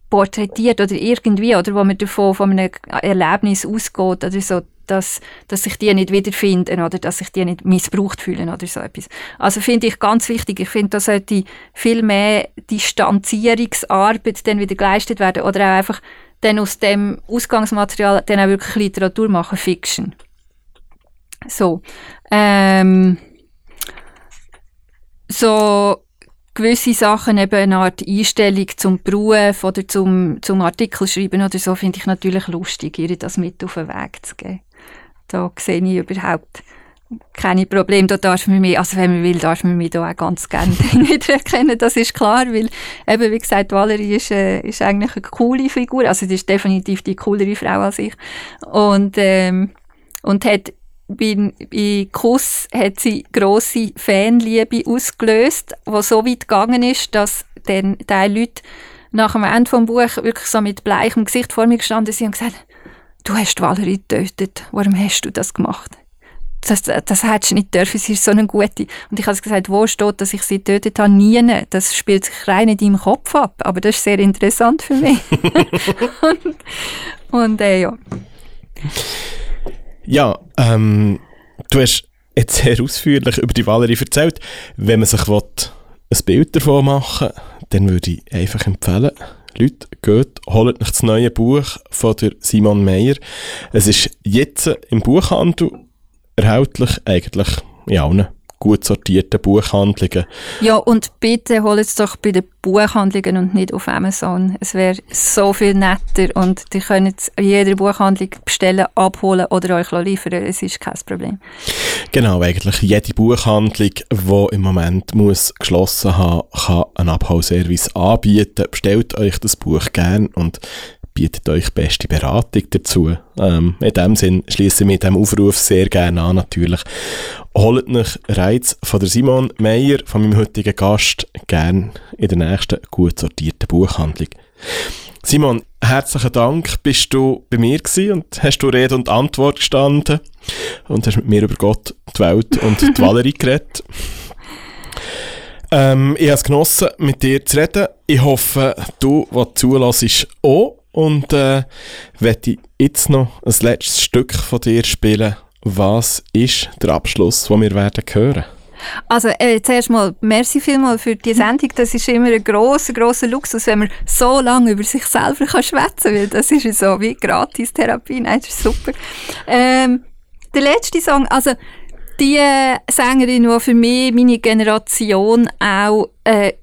porträtiert oder irgendwie, oder wo man davon von einem Erlebnis ausgeht oder so, dass, dass sich die nicht wiederfinden oder dass sich die nicht missbraucht fühlen oder so etwas. Also finde ich ganz wichtig. Ich finde, da sollte viel mehr Distanzierungsarbeit dann wieder geleistet werden oder auch einfach dann aus dem Ausgangsmaterial dann auch wirklich Literatur machen, Fiction. So. Ähm, so gewisse Sachen, eben eine Art Einstellung zum Beruf oder zum, zum Artikel schreiben oder so, finde ich natürlich lustig, ihr das mit auf den Weg zu geben da sehe ich überhaupt keine Probleme. Da darf man mich, also wenn man will, darf man mich da auch ganz gerne [laughs] nicht erkennen. Das ist klar, weil eben, wie gesagt, Valerie ist, äh, ist eigentlich eine coole Figur. Also, die ist definitiv die coolere Frau als ich. Und, ähm, und hat bei, bei Kuss hat sie grosse Fanliebe ausgelöst, die so weit gegangen ist, dass dann die Leute nach dem Ende des Buches wirklich so mit bleichem Gesicht vor mir gestanden sind und gesagt, du hast Valerie getötet, warum hast du das gemacht? Das, das hättest du nicht dürfen, sie ist so eine gute. Und ich habe gesagt, wo steht, dass ich sie getötet habe? Nie. Das spielt sich rein in deinem Kopf ab. Aber das ist sehr interessant für mich. [laughs] und und äh, ja. Ja, ähm, du hast jetzt sehr ausführlich über die Valerie erzählt. Wenn man sich will, ein Bild davon machen dann würde ich einfach empfehlen, Leute, geht, holt euch das neue Buch von der Simon Meyer. Es ist jetzt im Buchhandel erhältlich, eigentlich in allen gut sortierten Buchhandlungen. Ja, und bitte holt es doch bei den Buchhandlungen und nicht auf Amazon. Es wäre so viel netter und ihr könnt es in jeder Buchhandlung bestellen, abholen oder euch liefern. Es ist kein Problem. Genau, eigentlich jede Buchhandlung, die im Moment muss geschlossen haben, kann einen Abholservice anbieten. Bestellt euch das Buch gern und bietet euch beste Beratung dazu. Ähm, in dem Sinn schließe ich mit dem Aufruf sehr gerne an, natürlich. Holt euch Reiz von der Simon Meyer, von meinem heutigen Gast, gern in der nächsten gut sortierten Buchhandlung. Simon, herzlichen Dank, bist du bei mir gewesen und hast du Rede und Antwort gestanden und hast mit mir über Gott, die Welt und die [laughs] Valerie geredet. Ähm, ich habe es genossen, mit dir zu reden. Ich hoffe, du, was zulässt, auch. Und äh, werde jetzt noch ein letztes Stück von dir spielen. Was ist der Abschluss, den wir werden hören? Also äh, zuerst mal, merci vielmals für die Sendung. Das ist immer ein grosser, grosser Luxus, wenn man so lange über sich selber kann schwätzen kann, das ist so wie Gratis-Therapie. Nein, das ist super. Ähm, der letzte Song, also die Sängerin, die für mich, meine Generation auch äh,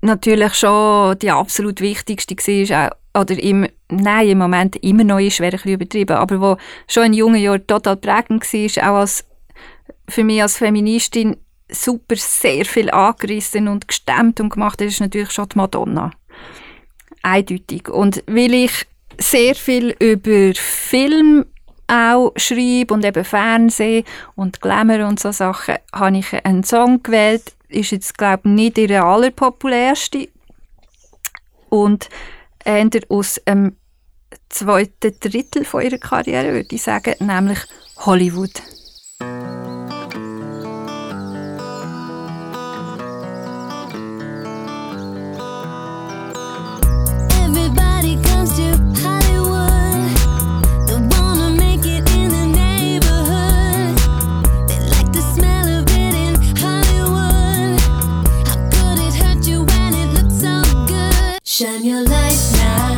natürlich schon die absolut wichtigste war, auch oder im, nein, im Moment immer noch ist, wäre ein übertrieben, aber wo schon in jungen Jahren total prägend war, auch als, für mich als Feministin super sehr viel angerissen und gestemmt und gemacht hat, ist natürlich schon die Madonna. Eindeutig. Und weil ich sehr viel über Film auch schreibe und eben Fernsehen und Glamour und so Sachen, habe ich einen Song gewählt, ist jetzt glaube ich nicht ihre allerpopulärste und eher aus dem zweiten Drittel von ihrer Karriere, würde ich sagen, nämlich Hollywood. Shine your light now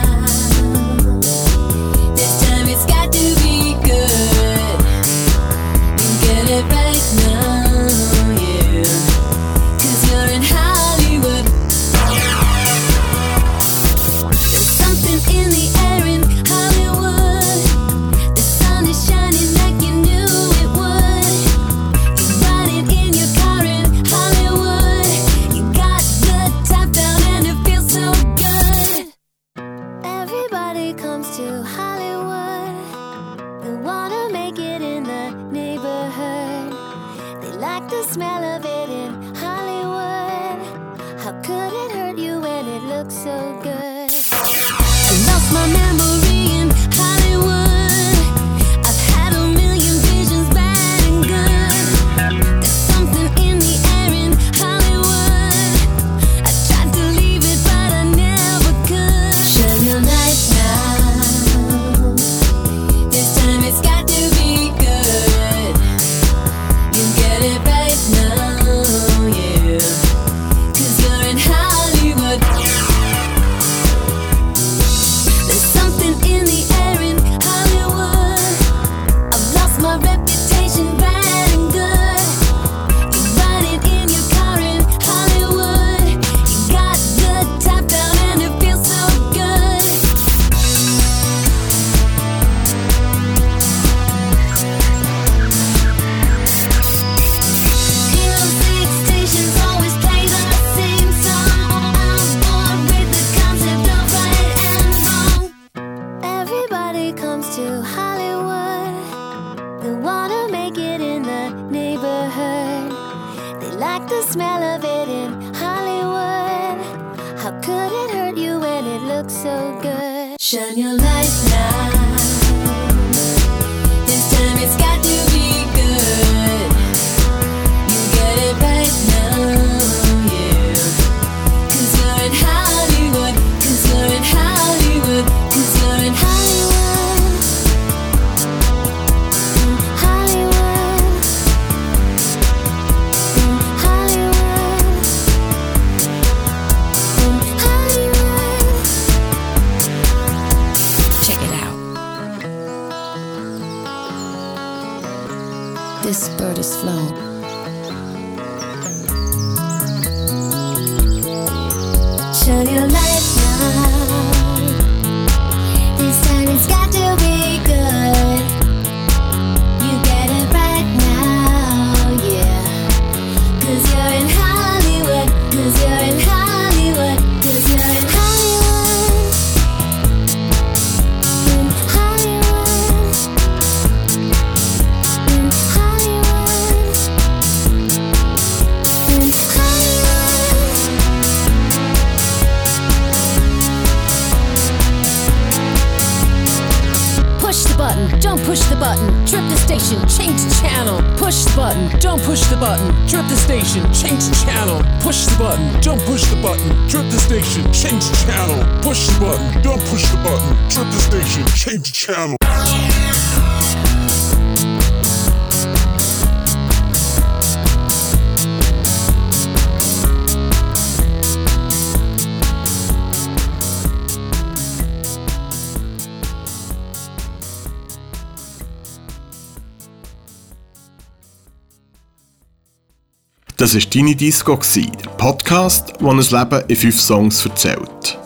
Das war deine Disco, der Podcast, der ein Leben in fünf Songs erzählt.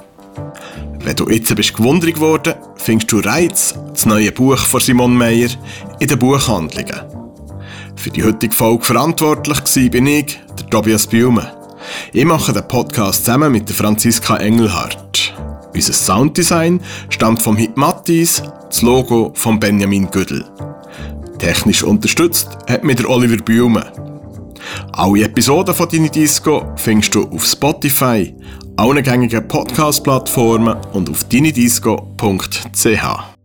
Wenn du jetzt bist gewundert geworden, findest du Reiz, das neue Buch von Simon Meyer, in den Buchhandlungen. Für die heutige Folge verantwortlich war bin ich, der Tobias Biume. Ich mache den Podcast zusammen mit der Franziska Engelhardt. Unser Sounddesign stammt vom Hit Mattis, das Logo von Benjamin Güdel. Technisch unterstützt hat mir der Oliver Biume. Alle Episoden von Dini Disco findest du auf Spotify, allen gängigen Podcast-Plattformen und auf dinidisco.ch.